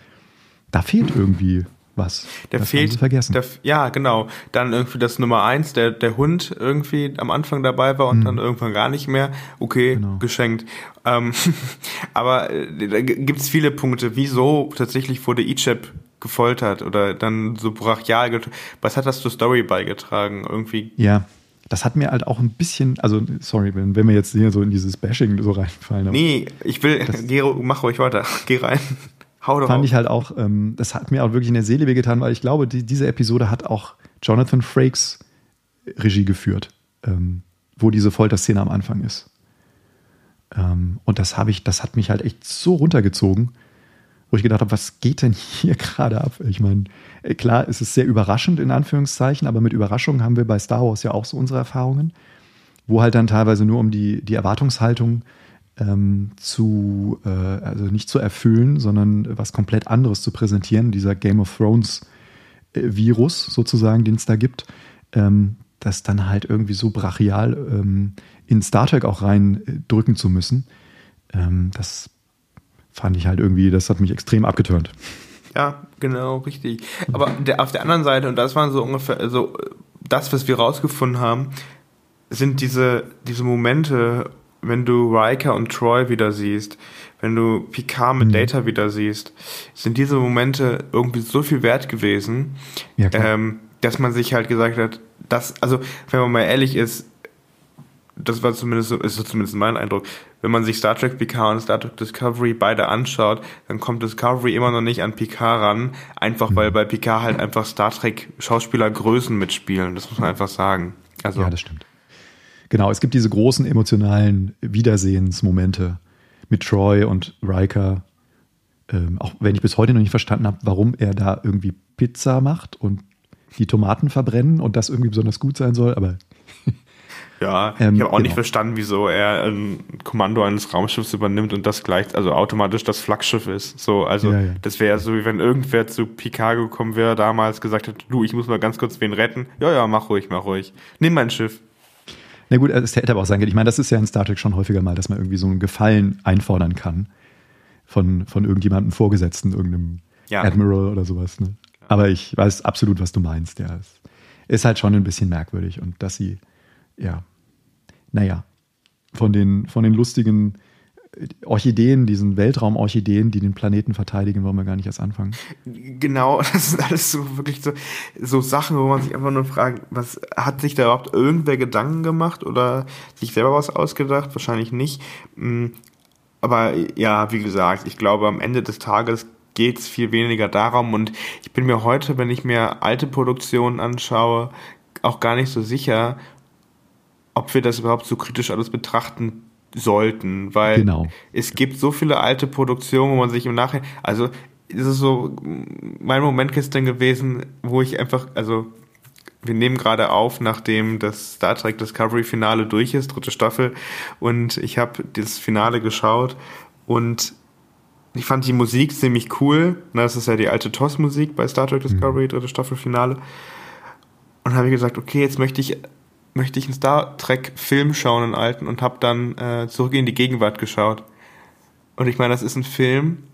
da fehlt irgendwie was. Der das fehlt, vergessen. Der, ja, genau. Dann irgendwie das Nummer eins, der, der Hund irgendwie am Anfang dabei war und mhm. dann irgendwann gar nicht mehr. Okay, genau. geschenkt. Ähm, aber äh, da gibt's viele Punkte. Wieso tatsächlich wurde Ichep gefoltert oder dann so brachial? Was hat das zur Story beigetragen? Irgendwie. Ja das hat mir halt auch ein bisschen, also sorry, wenn, wenn wir jetzt hier so in dieses Bashing so reinfallen. Nee, ich will, geh, mach ruhig weiter, geh rein. Hau doch Fand auf. ich halt auch, ähm, das hat mir auch wirklich in der Seele wehgetan, weil ich glaube, die, diese Episode hat auch Jonathan Frakes Regie geführt, ähm, wo diese Folterszene am Anfang ist. Ähm, und das habe ich, das hat mich halt echt so runtergezogen wo ich gedacht habe, was geht denn hier gerade ab? Ich meine, äh, klar, es ist sehr überraschend in Anführungszeichen, aber mit Überraschungen haben wir bei Star Wars ja auch so unsere Erfahrungen, wo halt dann teilweise nur um die, die Erwartungshaltung ähm, zu, äh, also nicht zu erfüllen, sondern was komplett anderes zu präsentieren, dieser Game of Thrones äh, Virus sozusagen, den es da gibt, ähm, das dann halt irgendwie so brachial ähm, in Star Trek auch reindrücken zu müssen. Ähm, das fand ich halt irgendwie, das hat mich extrem abgeturnt. Ja, genau, richtig. Aber der, auf der anderen Seite, und das waren so ungefähr, also das, was wir rausgefunden haben, sind diese, diese Momente, wenn du Riker und Troy wieder siehst, wenn du Picard mit mhm. Data wieder siehst, sind diese Momente irgendwie so viel wert gewesen, ja, ähm, dass man sich halt gesagt hat, dass, also wenn man mal ehrlich ist, das war zumindest so, ist zumindest mein Eindruck. Wenn man sich Star Trek Picard und Star Trek Discovery beide anschaut, dann kommt Discovery immer noch nicht an Picard ran, einfach weil bei Picard halt einfach Star Trek Schauspieler Größen mitspielen. Das muss man einfach sagen. Also, ja, das stimmt. Genau, es gibt diese großen emotionalen Wiedersehensmomente mit Troy und Riker. Ähm, auch wenn ich bis heute noch nicht verstanden habe, warum er da irgendwie Pizza macht und die Tomaten verbrennen und das irgendwie besonders gut sein soll, aber ja, ähm, ich habe auch genau. nicht verstanden, wieso er ein Kommando eines Raumschiffs übernimmt und das gleich, also automatisch das Flaggschiff ist. So, also ja, ja. das wäre so, wie wenn irgendwer zu Picard gekommen wäre, damals gesagt hat, du, ich muss mal ganz kurz wen retten. Ja, ja, mach ruhig, mach ruhig. Nimm mein Schiff. Na gut, es hätte aber auch sein können. Ich meine, das ist ja in Star Trek schon häufiger mal, dass man irgendwie so einen Gefallen einfordern kann von, von irgendjemandem Vorgesetzten, irgendeinem ja. Admiral oder sowas. Ne? Aber ich weiß absolut, was du meinst. Ja, es ist halt schon ein bisschen merkwürdig und dass sie, ja, naja, von den, von den lustigen Orchideen, diesen Weltraumorchideen, die den Planeten verteidigen, wollen wir gar nicht erst anfangen. Genau, das sind alles so wirklich so, so Sachen, wo man sich einfach nur fragt, was hat sich da überhaupt irgendwer Gedanken gemacht oder sich selber was ausgedacht? Wahrscheinlich nicht. Hm, aber ja, wie gesagt, ich glaube, am Ende des Tages geht es viel weniger darum und ich bin mir heute, wenn ich mir alte Produktionen anschaue, auch gar nicht so sicher, ob wir das überhaupt so kritisch alles betrachten sollten, weil genau. es gibt so viele alte Produktionen, wo man sich im Nachhinein, also es ist so mein Moment gestern gewesen, wo ich einfach, also wir nehmen gerade auf, nachdem das Star Trek Discovery Finale durch ist, dritte Staffel, und ich habe das Finale geschaut und ich fand die Musik ziemlich cool. Das ist ja die alte TOS-Musik bei Star Trek Discovery, mhm. dritte Staffel Finale. Und habe ich gesagt, okay, jetzt möchte ich möchte ich einen Star Trek Film schauen, einen alten, und habe dann äh, zurück in die Gegenwart geschaut. Und ich meine, das ist ein Film,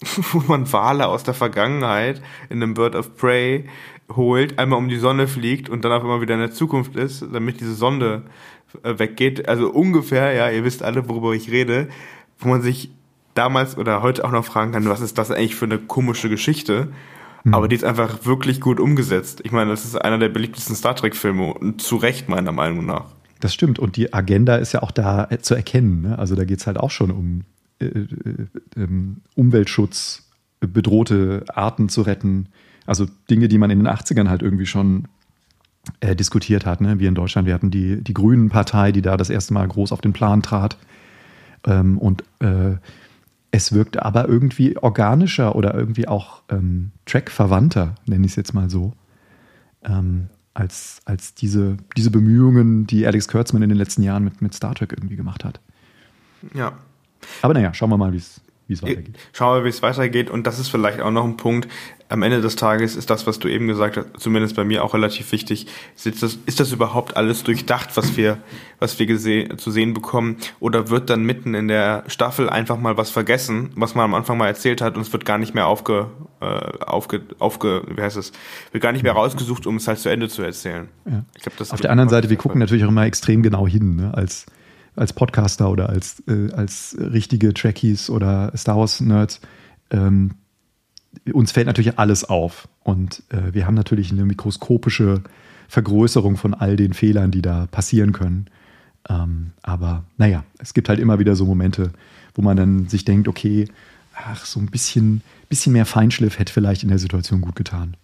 wo man Wale aus der Vergangenheit in einem Bird of Prey holt, einmal um die Sonne fliegt und dann auch immer wieder in der Zukunft ist, damit diese Sonde äh, weggeht. Also ungefähr, ja, ihr wisst alle, worüber ich rede, wo man sich damals oder heute auch noch fragen kann, was ist das eigentlich für eine komische Geschichte? Mhm. Aber die ist einfach wirklich gut umgesetzt. Ich meine, das ist einer der beliebtesten Star Trek-Filme und zu Recht meiner Meinung nach. Das stimmt. Und die Agenda ist ja auch da äh, zu erkennen. Ne? Also da geht es halt auch schon um äh, äh, ähm, Umweltschutz, bedrohte Arten zu retten. Also Dinge, die man in den 80ern halt irgendwie schon äh, diskutiert hat. Ne? Wir in Deutschland, wir hatten die, die Grünen-Partei, die da das erste Mal groß auf den Plan trat. Ähm, und äh, es wirkte aber irgendwie organischer oder irgendwie auch ähm, Track-verwandter, nenne ich es jetzt mal so. Ähm, als, als diese, diese Bemühungen, die Alex Kurtzman in den letzten Jahren mit, mit Star Trek irgendwie gemacht hat. Ja. Aber naja, schauen wir mal, wie es wie es weitergeht. Schauen wir, wie es weitergeht. Und das ist vielleicht auch noch ein Punkt. Am Ende des Tages ist das, was du eben gesagt hast, zumindest bei mir auch relativ wichtig. Ist das, ist das überhaupt alles durchdacht, was wir, was wir zu sehen bekommen? Oder wird dann mitten in der Staffel einfach mal was vergessen, was man am Anfang mal erzählt hat und es wird gar nicht mehr aufge, äh, aufge, aufge, wie heißt es, wird gar nicht mehr rausgesucht, um es halt zu Ende zu erzählen. Ja. Ich glaub, das Auf der anderen Seite, wir gucken natürlich auch immer extrem genau hin, ne? als, als Podcaster oder als, äh, als richtige Trekkies oder Star Wars-Nerds, ähm, uns fällt natürlich alles auf. Und äh, wir haben natürlich eine mikroskopische Vergrößerung von all den Fehlern, die da passieren können. Ähm, aber naja, es gibt halt immer wieder so Momente, wo man dann sich denkt, okay, ach, so ein bisschen, bisschen mehr Feinschliff hätte vielleicht in der Situation gut getan.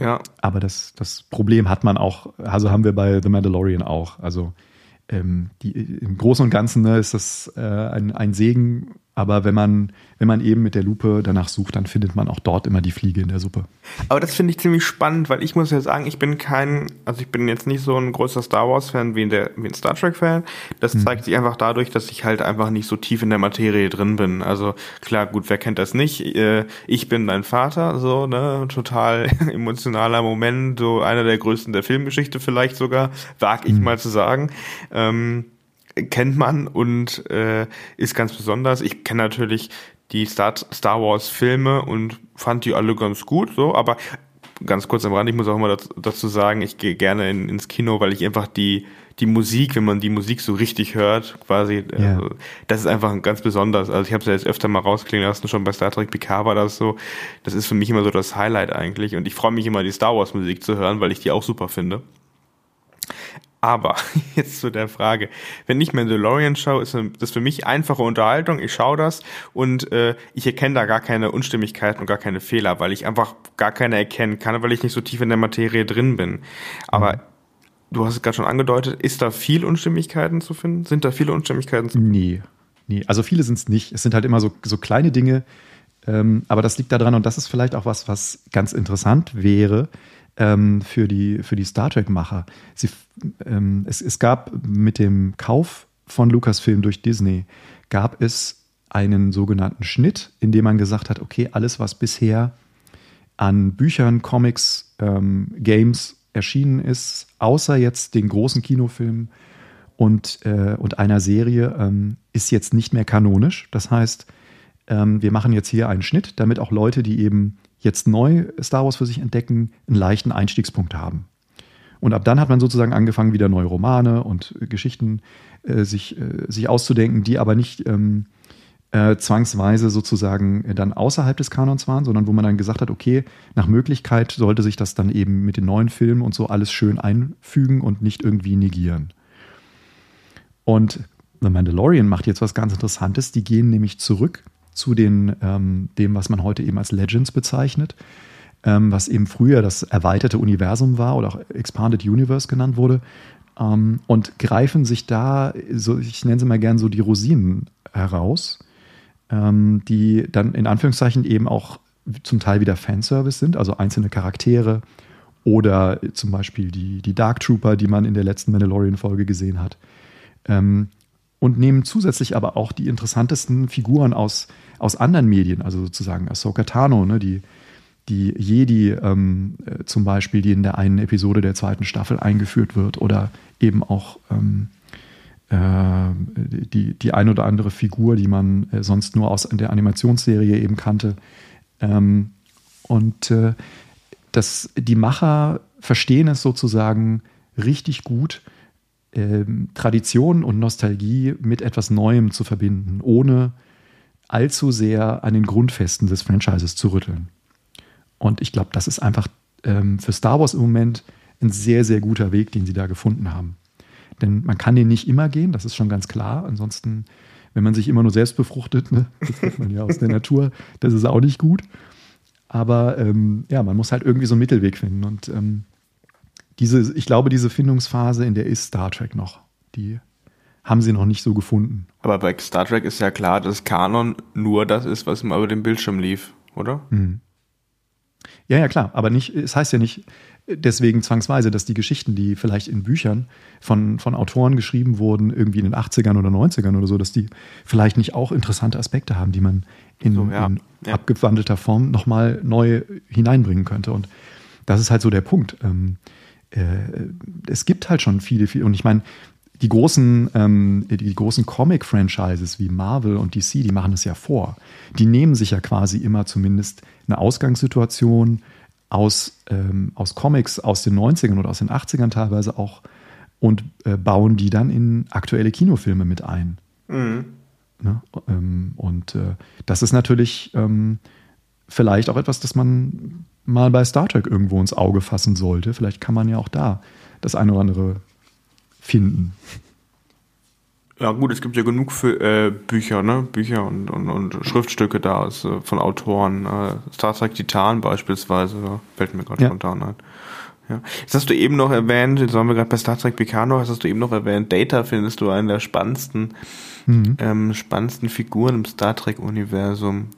Ja. Aber das, das Problem hat man auch, also haben wir bei The Mandalorian auch. Also ähm, die, im Großen und Ganzen ne, ist das äh, ein, ein Segen, aber wenn man, wenn man eben mit der Lupe danach sucht, dann findet man auch dort immer die Fliege in der Suppe. Aber das finde ich ziemlich spannend, weil ich muss ja sagen, ich bin kein, also ich bin jetzt nicht so ein großer Star Wars-Fan wie, der, wie ein Star Trek-Fan. Das hm. zeigt sich einfach dadurch, dass ich halt einfach nicht so tief in der Materie drin bin. Also klar, gut, wer kennt das nicht? Äh, ich bin dein Vater, so, ne, total emotionaler Moment, so einer der größten der Filmgeschichte vielleicht sogar, wag ich hm. mal zu sagen. Ähm, kennt man und äh, ist ganz besonders. Ich kenne natürlich die Star, Star Wars Filme und fand die alle ganz gut, so, aber ganz kurz am Rand, ich muss auch immer dazu sagen, ich gehe gerne in, ins Kino, weil ich einfach die, die Musik, wenn man die Musik so richtig hört, quasi, yeah. äh, das ist einfach ganz besonders. Also ich habe es ja jetzt öfter mal rausklingen lassen, schon bei Star Trek Picard war das so. Das ist für mich immer so das Highlight eigentlich. Und ich freue mich immer, die Star Wars Musik zu hören, weil ich die auch super finde. Aber jetzt zu der Frage. Wenn ich Mandalorian schaue, ist das für mich einfache Unterhaltung. Ich schaue das und äh, ich erkenne da gar keine Unstimmigkeiten und gar keine Fehler, weil ich einfach gar keine erkennen kann, weil ich nicht so tief in der Materie drin bin. Aber mhm. du hast es gerade schon angedeutet, ist da viel Unstimmigkeiten zu finden? Sind da viele Unstimmigkeiten zu finden? Nee. Nee, also viele sind es nicht. Es sind halt immer so, so kleine Dinge. Ähm, aber das liegt daran, und das ist vielleicht auch was, was ganz interessant wäre, ähm, für, die, für die Star Trek-Macher. Ähm, es, es gab mit dem Kauf von Lucasfilm durch Disney, gab es einen sogenannten Schnitt, in dem man gesagt hat, okay, alles, was bisher an Büchern, Comics, ähm, Games erschienen ist, außer jetzt den großen Kinofilmen und, äh, und einer Serie, ähm, ist jetzt nicht mehr kanonisch. Das heißt, ähm, wir machen jetzt hier einen Schnitt, damit auch Leute, die eben jetzt neu Star Wars für sich entdecken, einen leichten Einstiegspunkt haben. Und ab dann hat man sozusagen angefangen, wieder neue Romane und Geschichten äh, sich, äh, sich auszudenken, die aber nicht ähm, äh, zwangsweise sozusagen dann außerhalb des Kanons waren, sondern wo man dann gesagt hat, okay, nach Möglichkeit sollte sich das dann eben mit den neuen Filmen und so alles schön einfügen und nicht irgendwie negieren. Und The Mandalorian macht jetzt was ganz Interessantes. Die gehen nämlich zurück zu den, ähm, dem, was man heute eben als Legends bezeichnet, ähm, was eben früher das erweiterte Universum war oder auch Expanded Universe genannt wurde, ähm, und greifen sich da, so, ich nenne sie mal gern so die Rosinen heraus, ähm, die dann in Anführungszeichen eben auch zum Teil wieder Fanservice sind, also einzelne Charaktere oder zum Beispiel die, die Dark Trooper, die man in der letzten Mandalorian-Folge gesehen hat. Ähm, und nehmen zusätzlich aber auch die interessantesten Figuren aus, aus anderen Medien, also sozusagen Ahsoka Tano, ne, die, die Jedi ähm, äh, zum Beispiel, die in der einen Episode der zweiten Staffel eingeführt wird, oder eben auch ähm, äh, die, die ein oder andere Figur, die man äh, sonst nur aus der Animationsserie eben kannte. Ähm, und äh, das, die Macher verstehen es sozusagen richtig gut, ähm, Tradition und Nostalgie mit etwas Neuem zu verbinden, ohne allzu sehr an den Grundfesten des Franchises zu rütteln. Und ich glaube, das ist einfach ähm, für Star Wars im Moment ein sehr, sehr guter Weg, den sie da gefunden haben. Denn man kann den nicht immer gehen, das ist schon ganz klar. Ansonsten, wenn man sich immer nur selbst befruchtet, ne, das kennt man ja aus der Natur, das ist auch nicht gut. Aber ähm, ja, man muss halt irgendwie so einen Mittelweg finden. Und ähm, diese, ich glaube, diese Findungsphase, in der ist Star Trek noch. Die haben sie noch nicht so gefunden. Aber bei Star Trek ist ja klar, dass Kanon nur das ist, was immer über dem Bildschirm lief, oder? Mhm. Ja, ja, klar. Aber nicht, es heißt ja nicht deswegen zwangsweise, dass die Geschichten, die vielleicht in Büchern von, von Autoren geschrieben wurden, irgendwie in den 80ern oder 90ern oder so, dass die vielleicht nicht auch interessante Aspekte haben, die man in, so, ja. in ja. abgewandelter Form nochmal neu hineinbringen könnte. Und das ist halt so der Punkt. Ähm, äh, es gibt halt schon viele, viele, und ich meine, die großen, ähm, die großen Comic-Franchises wie Marvel und DC, die machen es ja vor. Die nehmen sich ja quasi immer zumindest eine Ausgangssituation aus, ähm, aus Comics aus den 90ern oder aus den 80ern teilweise auch und äh, bauen die dann in aktuelle Kinofilme mit ein. Mhm. Ne? Ähm, und äh, das ist natürlich ähm, vielleicht auch etwas, das man mal bei Star Trek irgendwo ins Auge fassen sollte. Vielleicht kann man ja auch da das eine oder andere finden. Ja gut, es gibt ja genug für, äh, Bücher, ne? Bücher und, und, und Schriftstücke da aus, äh, von Autoren. Äh, Star Trek Titan beispielsweise, fällt mir gerade ja. spontan ein. Ja. Jetzt hast du eben noch erwähnt, jetzt waren wir gerade bei Star Trek Picard jetzt hast du eben noch erwähnt, Data findest du einen der spannendsten, mhm. ähm, spannendsten Figuren im Star Trek-Universum.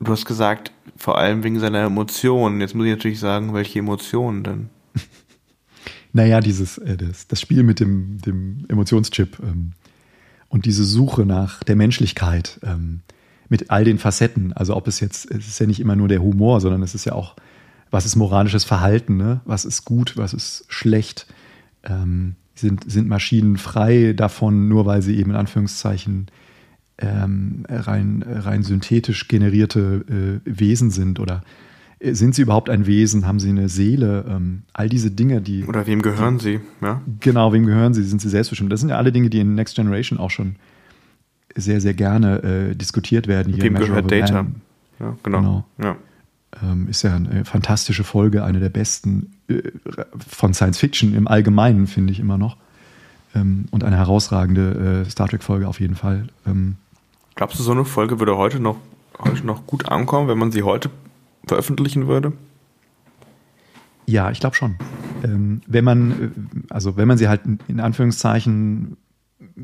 Du hast gesagt, vor allem wegen seiner Emotionen. Jetzt muss ich natürlich sagen, welche Emotionen denn? Naja, dieses, äh, das, das Spiel mit dem, dem Emotionschip ähm, und diese Suche nach der Menschlichkeit ähm, mit all den Facetten. Also ob es jetzt, es ist ja nicht immer nur der Humor, sondern es ist ja auch, was ist moralisches Verhalten, ne? was ist gut, was ist schlecht. Ähm, sind, sind Maschinen frei davon, nur weil sie eben in Anführungszeichen ähm, rein, rein synthetisch generierte äh, Wesen sind oder sind sie überhaupt ein Wesen? Haben sie eine Seele? Ähm, all diese Dinge, die. Oder wem gehören die, sie? Ja. Genau, wem gehören sie? Sind sie selbstbestimmt? Das sind ja alle Dinge, die in Next Generation auch schon sehr, sehr gerne äh, diskutiert werden. Hier wem gehört Data? Ja, genau. genau. Ja. Ähm, ist ja eine fantastische Folge, eine der besten äh, von Science Fiction im Allgemeinen, finde ich immer noch. Ähm, und eine herausragende äh, Star Trek-Folge auf jeden Fall. Ähm, Glaubst du, so eine Folge würde heute noch, heute noch gut ankommen, wenn man sie heute veröffentlichen würde? Ja, ich glaube schon. Ähm, wenn man, äh, also wenn man sie halt in Anführungszeichen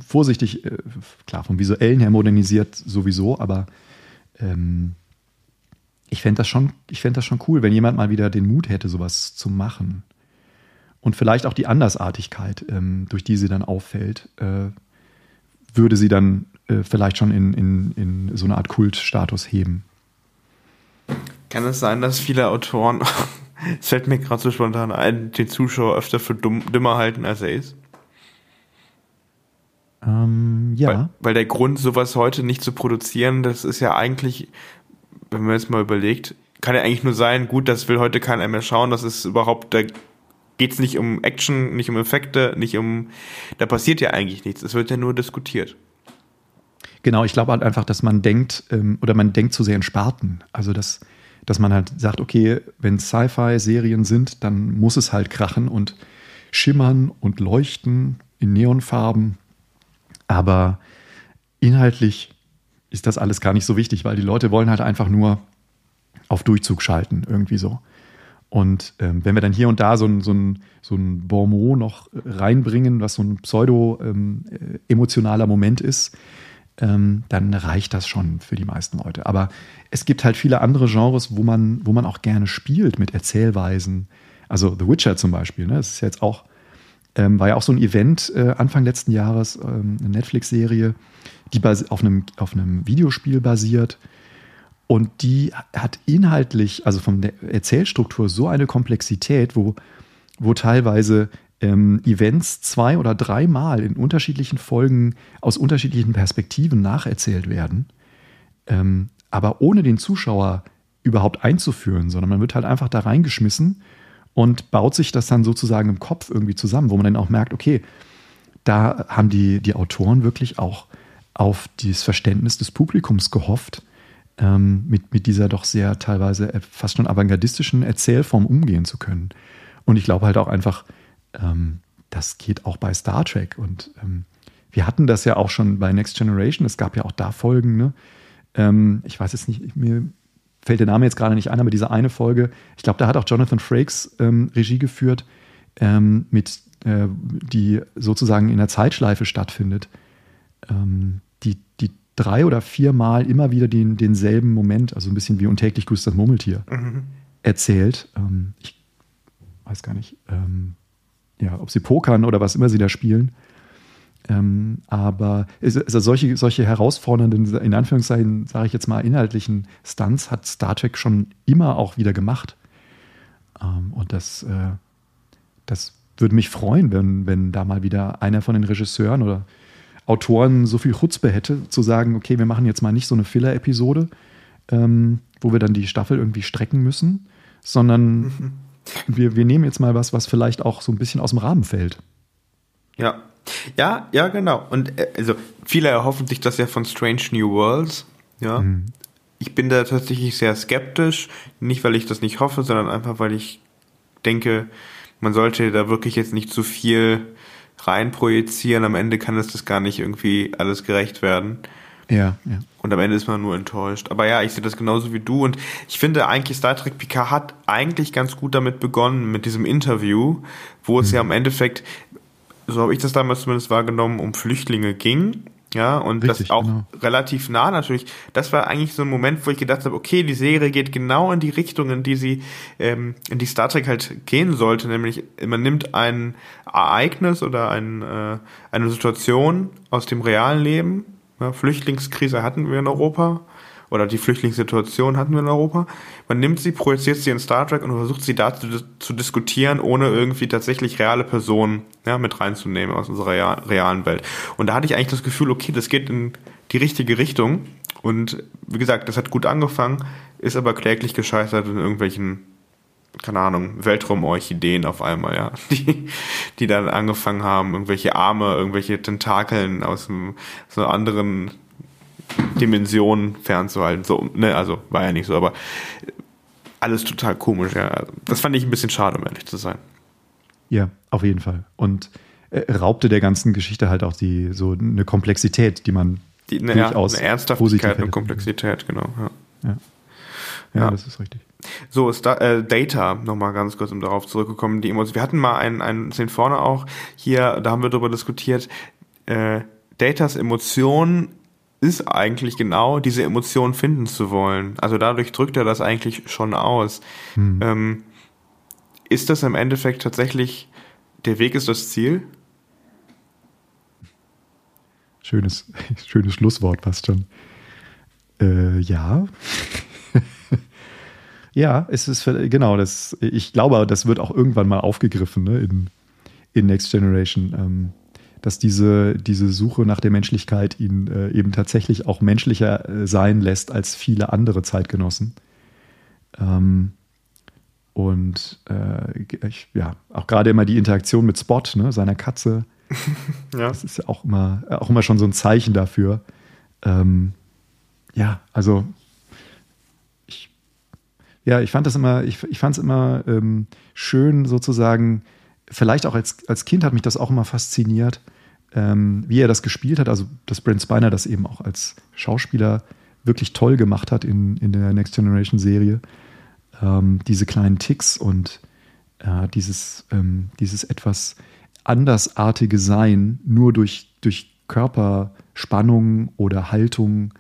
vorsichtig, äh, klar, vom visuellen her modernisiert sowieso, aber ähm, ich fände das, schon, fänd das schon cool, wenn jemand mal wieder den Mut hätte, sowas zu machen. Und vielleicht auch die Andersartigkeit, ähm, durch die sie dann auffällt, äh, würde sie dann äh, vielleicht schon in, in, in so eine Art Kultstatus heben. Kann es sein, dass viele Autoren, es fällt mir gerade so spontan ein, den Zuschauer öfter für dumm, dümmer halten, als er ist? Ähm, ja. Weil, weil, der Grund, sowas heute nicht zu produzieren, das ist ja eigentlich, wenn man jetzt mal überlegt, kann ja eigentlich nur sein, gut, das will heute keiner mehr schauen, das ist überhaupt, da geht es nicht um Action, nicht um Effekte, nicht um, da passiert ja eigentlich nichts, es wird ja nur diskutiert. Genau, ich glaube halt einfach, dass man denkt, ähm, oder man denkt zu sehr in Sparten. Also, dass dass man halt sagt, okay, wenn Sci-Fi-Serien sind, dann muss es halt krachen und schimmern und leuchten in Neonfarben. Aber inhaltlich ist das alles gar nicht so wichtig, weil die Leute wollen halt einfach nur auf Durchzug schalten, irgendwie so. Und ähm, wenn wir dann hier und da so ein, so ein, so ein Bonmot noch reinbringen, was so ein pseudo-emotionaler ähm, Moment ist, ähm, dann reicht das schon für die meisten Leute. Aber es gibt halt viele andere Genres, wo man, wo man auch gerne spielt mit Erzählweisen. Also The Witcher zum Beispiel, ne? das ist jetzt auch, ähm, war ja auch so ein Event äh, Anfang letzten Jahres, ähm, eine Netflix-Serie, die auf einem, auf einem Videospiel basiert. Und die hat inhaltlich, also von der Erzählstruktur, so eine Komplexität, wo, wo teilweise ähm, Events zwei oder dreimal in unterschiedlichen Folgen aus unterschiedlichen Perspektiven nacherzählt werden, ähm, aber ohne den Zuschauer überhaupt einzuführen, sondern man wird halt einfach da reingeschmissen und baut sich das dann sozusagen im Kopf irgendwie zusammen, wo man dann auch merkt, okay, da haben die, die Autoren wirklich auch auf dieses Verständnis des Publikums gehofft, ähm, mit, mit dieser doch sehr teilweise fast schon avantgardistischen Erzählform umgehen zu können. Und ich glaube halt auch einfach, ähm, das geht auch bei Star Trek. Und ähm, wir hatten das ja auch schon bei Next Generation. Es gab ja auch da Folgen. Ne? Ähm, ich weiß jetzt nicht, mir fällt der Name jetzt gerade nicht ein, aber diese eine Folge, ich glaube, da hat auch Jonathan Frakes ähm, Regie geführt, ähm, mit, äh, die sozusagen in der Zeitschleife stattfindet. Ähm, die, die drei oder viermal immer wieder den, denselben Moment, also ein bisschen wie untäglich grüßt das Murmeltier, mhm. erzählt. Ich weiß gar nicht, ähm, ja, ob sie pokern oder was immer sie da spielen. Ähm, aber also solche, solche herausfordernden, in Anführungszeichen, sage ich jetzt mal, inhaltlichen Stunts hat Star Trek schon immer auch wieder gemacht. Ähm, und das, äh, das würde mich freuen, wenn, wenn da mal wieder einer von den Regisseuren oder Autoren so viel Chutzpe hätte, zu sagen, okay, wir machen jetzt mal nicht so eine Filler-Episode, ähm, wo wir dann die Staffel irgendwie strecken müssen, sondern mhm. Wir, wir nehmen jetzt mal was, was vielleicht auch so ein bisschen aus dem Rahmen fällt. Ja, ja, ja, genau. Und äh, also viele erhoffen sich das ja von Strange New Worlds. Ja. Mhm. Ich bin da tatsächlich sehr skeptisch. Nicht, weil ich das nicht hoffe, sondern einfach, weil ich denke, man sollte da wirklich jetzt nicht zu viel reinprojizieren. Am Ende kann es das gar nicht irgendwie alles gerecht werden. Ja, ja. Und am Ende ist man nur enttäuscht. Aber ja, ich sehe das genauso wie du. Und ich finde eigentlich, Star Trek Picard hat eigentlich ganz gut damit begonnen, mit diesem Interview, wo es mhm. ja im Endeffekt so habe ich das damals zumindest wahrgenommen, um Flüchtlinge ging. Ja, und Richtig, das auch genau. relativ nah natürlich. Das war eigentlich so ein Moment, wo ich gedacht habe, okay, die Serie geht genau in die Richtung, in die sie, ähm, in die Star Trek halt gehen sollte, nämlich man nimmt ein Ereignis oder ein, äh, eine Situation aus dem realen Leben. Ja, Flüchtlingskrise hatten wir in Europa oder die Flüchtlingssituation hatten wir in Europa. Man nimmt sie, projiziert sie in Star Trek und versucht sie da zu, zu diskutieren, ohne irgendwie tatsächlich reale Personen ja, mit reinzunehmen aus unserer realen Welt. Und da hatte ich eigentlich das Gefühl, okay, das geht in die richtige Richtung. Und wie gesagt, das hat gut angefangen, ist aber kläglich gescheitert in irgendwelchen keine Ahnung, Weltraumorchideen auf einmal, ja, die, die dann angefangen haben, irgendwelche Arme, irgendwelche Tentakeln aus, einem, aus einer anderen Dimensionen fernzuhalten. So, ne, also war ja nicht so, aber alles total komisch, ja. Das fand ich ein bisschen schade, um ehrlich zu sein. Ja, auf jeden Fall. Und äh, raubte der ganzen Geschichte halt auch die so eine Komplexität, die man die, ne, durchaus eine Ernsthaftigkeit und Komplexität, genau. Ja. Ja. ja. ja, das ist richtig. So, Star, äh, Data, nochmal ganz kurz, um darauf zurückzukommen, die Emotionen. Wir hatten mal einen, einen Szene vorne auch hier, da haben wir darüber diskutiert, äh, Datas Emotionen ist eigentlich genau, diese Emotion finden zu wollen. Also dadurch drückt er das eigentlich schon aus. Hm. Ähm, ist das im Endeffekt tatsächlich, der Weg ist das Ziel? Schönes, schönes Schlusswort fast schon. Äh, ja. ja, es ist genau das. Ich glaube, das wird auch irgendwann mal aufgegriffen ne, in, in Next Generation. Ähm, dass diese, diese Suche nach der Menschlichkeit ihn äh, eben tatsächlich auch menschlicher äh, sein lässt als viele andere Zeitgenossen. Ähm, und äh, ich, ja, auch gerade immer die Interaktion mit Spot, ne, seiner Katze, ja. das ist ja auch immer, auch immer schon so ein Zeichen dafür. Ähm, ja, also ja, ich fand das immer, ich, ich fand es immer ähm, schön sozusagen, vielleicht auch als, als Kind hat mich das auch immer fasziniert, ähm, wie er das gespielt hat. Also, dass Brent Spiner das eben auch als Schauspieler wirklich toll gemacht hat in, in der Next Generation Serie. Ähm, diese kleinen Ticks und äh, dieses, ähm, dieses etwas andersartige Sein nur durch, durch Körperspannung oder Haltung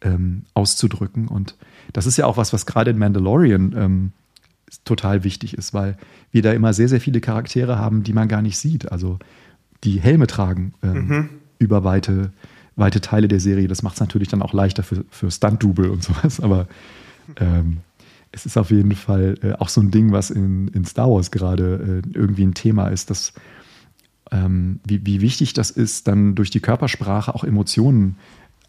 ähm, auszudrücken. Und das ist ja auch was, was gerade in Mandalorian ähm, total wichtig ist, weil wir da immer sehr, sehr viele Charaktere haben, die man gar nicht sieht. Also die Helme tragen ähm, mhm. über weite, weite Teile der Serie. Das macht es natürlich dann auch leichter für, für Stunt-Double und sowas. Aber ähm, es ist auf jeden Fall äh, auch so ein Ding, was in, in Star Wars gerade äh, irgendwie ein Thema ist, dass ähm, wie, wie wichtig das ist, dann durch die Körpersprache auch Emotionen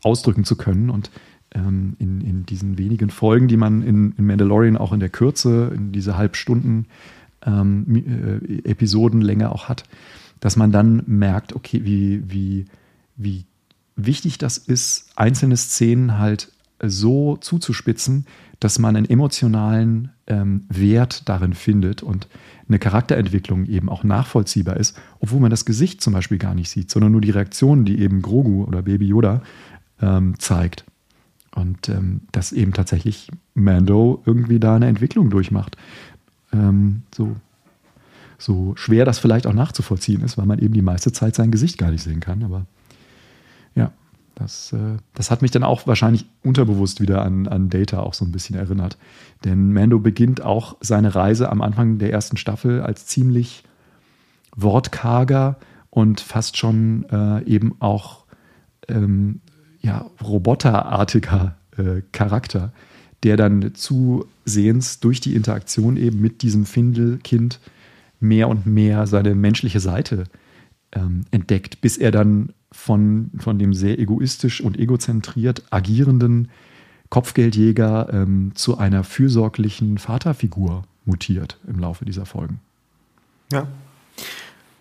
ausdrücken zu können. Und ähm, in, in diesen wenigen Folgen, die man in, in Mandalorian auch in der Kürze, in diese Halbstunden ähm, äh, Episodenlänge auch hat, dass man dann merkt, okay, wie, wie, wie wichtig das ist, einzelne Szenen halt so zuzuspitzen, dass man einen emotionalen ähm, Wert darin findet und eine Charakterentwicklung eben auch nachvollziehbar ist, obwohl man das Gesicht zum Beispiel gar nicht sieht, sondern nur die Reaktionen, die eben Grogu oder Baby Yoda ähm, zeigt. Und ähm, dass eben tatsächlich Mando irgendwie da eine Entwicklung durchmacht. Ähm, so, so schwer das vielleicht auch nachzuvollziehen ist, weil man eben die meiste Zeit sein Gesicht gar nicht sehen kann. Aber ja, das, äh, das hat mich dann auch wahrscheinlich unterbewusst wieder an, an Data auch so ein bisschen erinnert. Denn Mando beginnt auch seine Reise am Anfang der ersten Staffel als ziemlich wortkarger und fast schon äh, eben auch ähm, ja, roboterartiger äh, Charakter, der dann zusehends durch die Interaktion eben mit diesem Findelkind mehr und mehr seine menschliche Seite ähm, entdeckt, bis er dann von, von dem sehr egoistisch und egozentriert agierenden Kopfgeldjäger ähm, zu einer fürsorglichen Vaterfigur mutiert im Laufe dieser Folgen. Ja,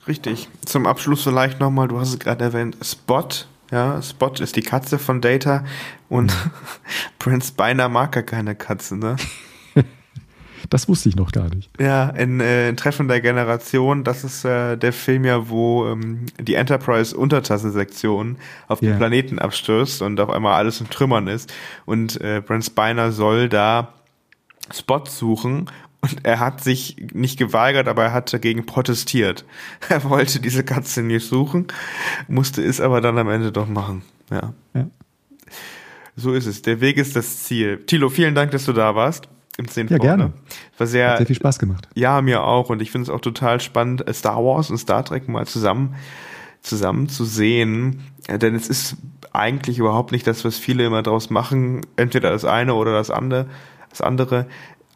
richtig. Zum Abschluss vielleicht nochmal, du hast es gerade erwähnt, Spot. Ja, Spot ist die Katze von Data und Prince Beiner mag gar keine Katze, ne? Das wusste ich noch gar nicht. Ja, in, äh, in Treffen der Generation, das ist äh, der Film ja, wo ähm, die Enterprise-Untertassensektion auf den yeah. Planeten abstürzt und auf einmal alles in Trümmern ist. Und äh, Brent Spiner soll da Spots suchen und er hat sich nicht geweigert, aber er hat dagegen protestiert. Er wollte diese Katze nicht suchen, musste es aber dann am Ende doch machen. Ja. ja. So ist es. Der Weg ist das Ziel. Tilo, vielen Dank, dass du da warst im 10 Ja, gerne. War sehr, Hat sehr viel Spaß gemacht. Ja, mir auch. Und ich finde es auch total spannend, Star Wars und Star Trek mal zusammen, zusammen zu sehen. Denn es ist eigentlich überhaupt nicht das, was viele immer draus machen. Entweder das eine oder das andere. Das andere.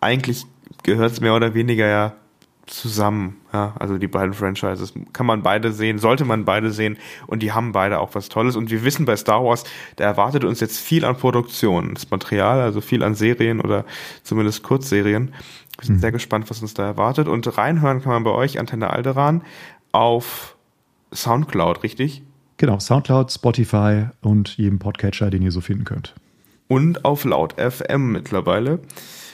Eigentlich gehört es mehr oder weniger ja zusammen. Ja, also die beiden Franchises kann man beide sehen, sollte man beide sehen und die haben beide auch was Tolles. Und wir wissen bei Star Wars, da erwartet uns jetzt viel an Produktion, das Material, also viel an Serien oder zumindest Kurzserien. Wir sind mhm. sehr gespannt, was uns da erwartet. Und reinhören kann man bei euch, Antenne Alderan, auf Soundcloud, richtig? Genau, Soundcloud, Spotify und jedem Podcatcher, den ihr so finden könnt. Und auf Laut FM mittlerweile.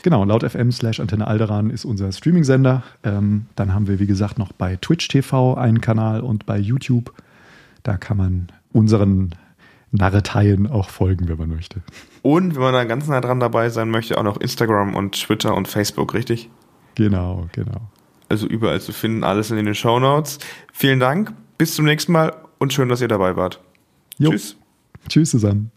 Genau, laut FM slash Antenne Alderan ist unser Streaming-Sender. Ähm, dann haben wir, wie gesagt, noch bei Twitch TV einen Kanal und bei YouTube. Da kann man unseren Narreteien auch folgen, wenn man möchte. Und wenn man da ganz nah dran dabei sein möchte, auch noch Instagram und Twitter und Facebook, richtig? Genau, genau. Also überall zu finden, alles in den Show Notes. Vielen Dank, bis zum nächsten Mal und schön, dass ihr dabei wart. Jo. Tschüss. Tschüss zusammen.